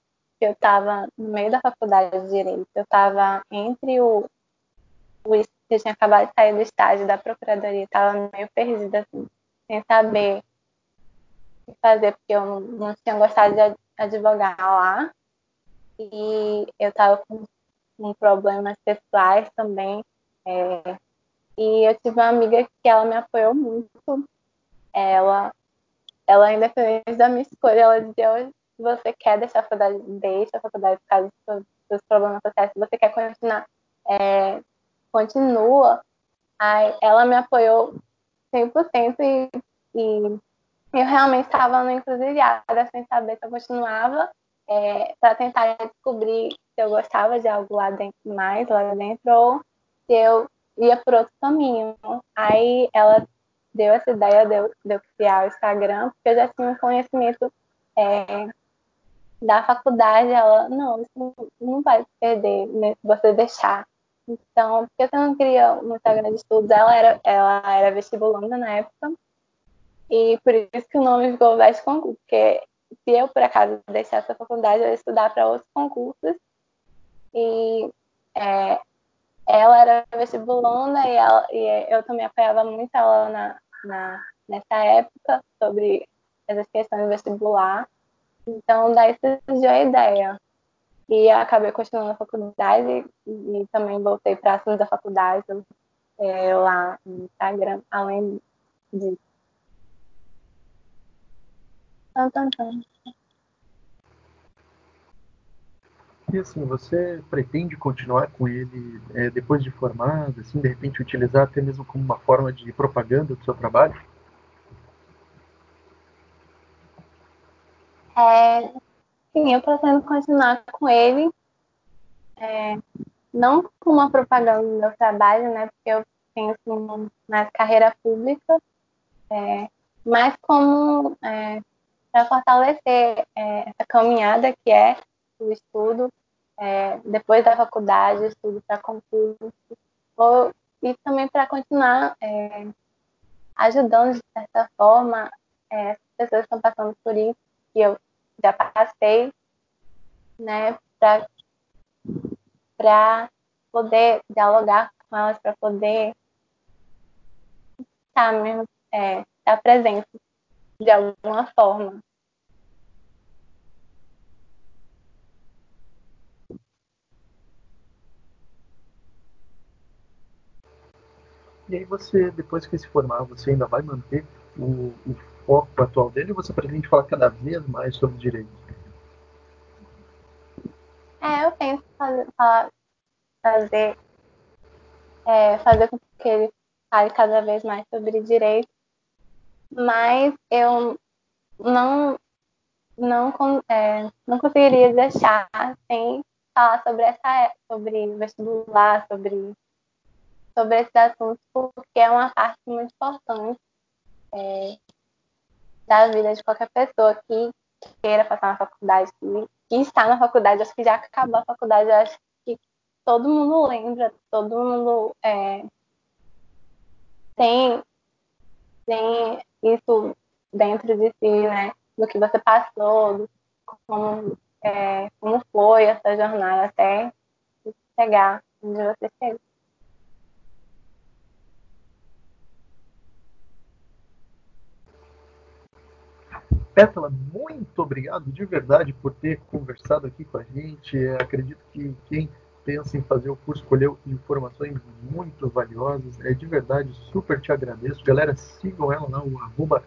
eu estava no meio da faculdade de Direito, eu estava entre o, o. Eu tinha acabado de sair do estágio da Procuradoria, estava meio perdida, assim, sem saber o que fazer, porque eu não, tinha gostado de advogar lá. E eu estava com, com problemas pessoais também. É, e eu tive uma amiga que ela me apoiou muito. Ela, ela independente da minha escolha, ela dizia, se você quer deixar a faculdade, deixa a faculdade por causa dos seus problemas sociais, se você quer continuar, é, continua. Aí ela me apoiou 100% e, e eu realmente estava no encruzilhada, sem saber se eu continuava, é, para tentar descobrir se eu gostava de algo lá dentro, mais lá dentro, ou se eu ia por outro caminho. Aí ela deu essa ideia de de eu criar o Instagram, porque eu já tinha um conhecimento é, da faculdade, ela, não, isso não vai perder né, se você deixar. Então, porque você não queria um Instagram de estudos? Ela era, ela era vestibulanda na época, e por isso que o nome ficou Veste Concurso, porque se eu, por acaso, deixasse a faculdade, eu ia estudar para outros concursos, e é, ela era vestibulanda e, ela, e eu também apoiava muito ela na, na, nessa época sobre essas questões vestibular. Então, daí surgiu a ideia. E acabei continuando a faculdade e, e também voltei para assuntos da faculdade é, lá no Instagram, além disso. E assim, você pretende continuar com ele é, depois de formado, assim, de repente utilizar até mesmo como uma forma de propaganda do seu trabalho? É, sim, eu pretendo continuar com ele, é, não como uma propaganda do meu trabalho, né, porque eu penso na carreira pública, é, mas como é, para fortalecer é, essa caminhada que é o estudo, é, depois da faculdade, estudo para concurso, ou, e também para continuar é, ajudando de certa forma é, as pessoas que estão passando por isso, que eu já passei, né, para poder dialogar com elas, para poder estar mesmo, é, estar presente de alguma forma. E aí você, depois que se formar, você ainda vai manter o, o foco atual dele ou você pretende falar cada vez mais sobre direito? É, eu penso fazer, fazer, é, fazer com que ele fale cada vez mais sobre direito, mas eu não não, é, não conseguiria deixar sem falar sobre essa sobre vestibular, sobre sobre esses assuntos, porque é uma parte muito importante é, da vida de qualquer pessoa que queira passar na faculdade, que, está na faculdade, acho que já acabou a faculdade, acho que todo mundo lembra, todo mundo é, tem, tem isso dentro de si, né? Do que você passou, do, como, é, como foi essa jornada até chegar onde você chega. Pétala, muito obrigado de verdade por ter conversado aqui com a gente. É, acredito que quem pensa em fazer o curso colheu informações muito valiosas. É de verdade, super te agradeço. Galera, sigam ela lá, o arroba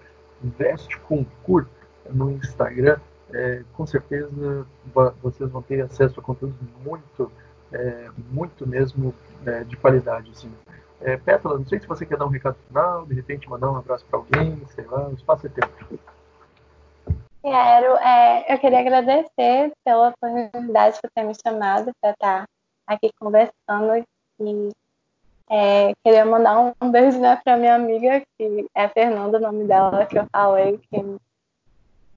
no Instagram. É, com certeza vocês vão ter acesso a conteúdos muito, é, muito mesmo é, de qualidade. Assim. É, Pétala, não sei se você quer dar um recado final, de repente mandar um abraço para alguém, sei lá, o espaço é tempo. Quero, é, eu queria agradecer pela oportunidade por ter me chamado para estar aqui conversando e é, queria mandar um, beijo né, para minha amiga, que é Fernanda, o nome dela, que eu falei, que,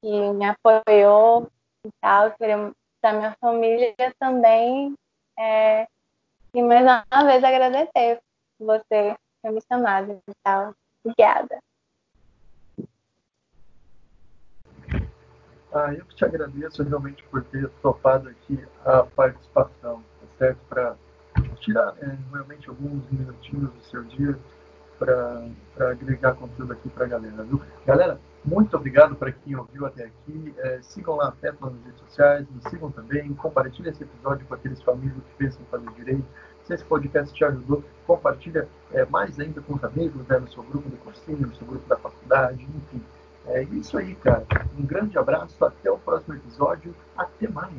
que me apoiou e tal. Queria para minha família também. É, e mais uma vez agradecer você ter me chamado e tal. Obrigada. Ah, eu que te agradeço realmente por ter topado aqui a participação, tá certo? Para tirar é, realmente alguns minutinhos do seu dia para agregar conteúdo aqui para a galera, viu? Galera, muito obrigado para quem ouviu até aqui. É, sigam lá a Pétala nas redes sociais, me sigam também, compartilhem esse episódio com aqueles famílias que pensam em fazer direito. Se esse podcast te ajudou, compartilha é, mais ainda com os amigos, né, no seu grupo do cursinho, no seu grupo da faculdade, enfim. É isso aí, cara. Um grande abraço, até o próximo episódio. Até mais.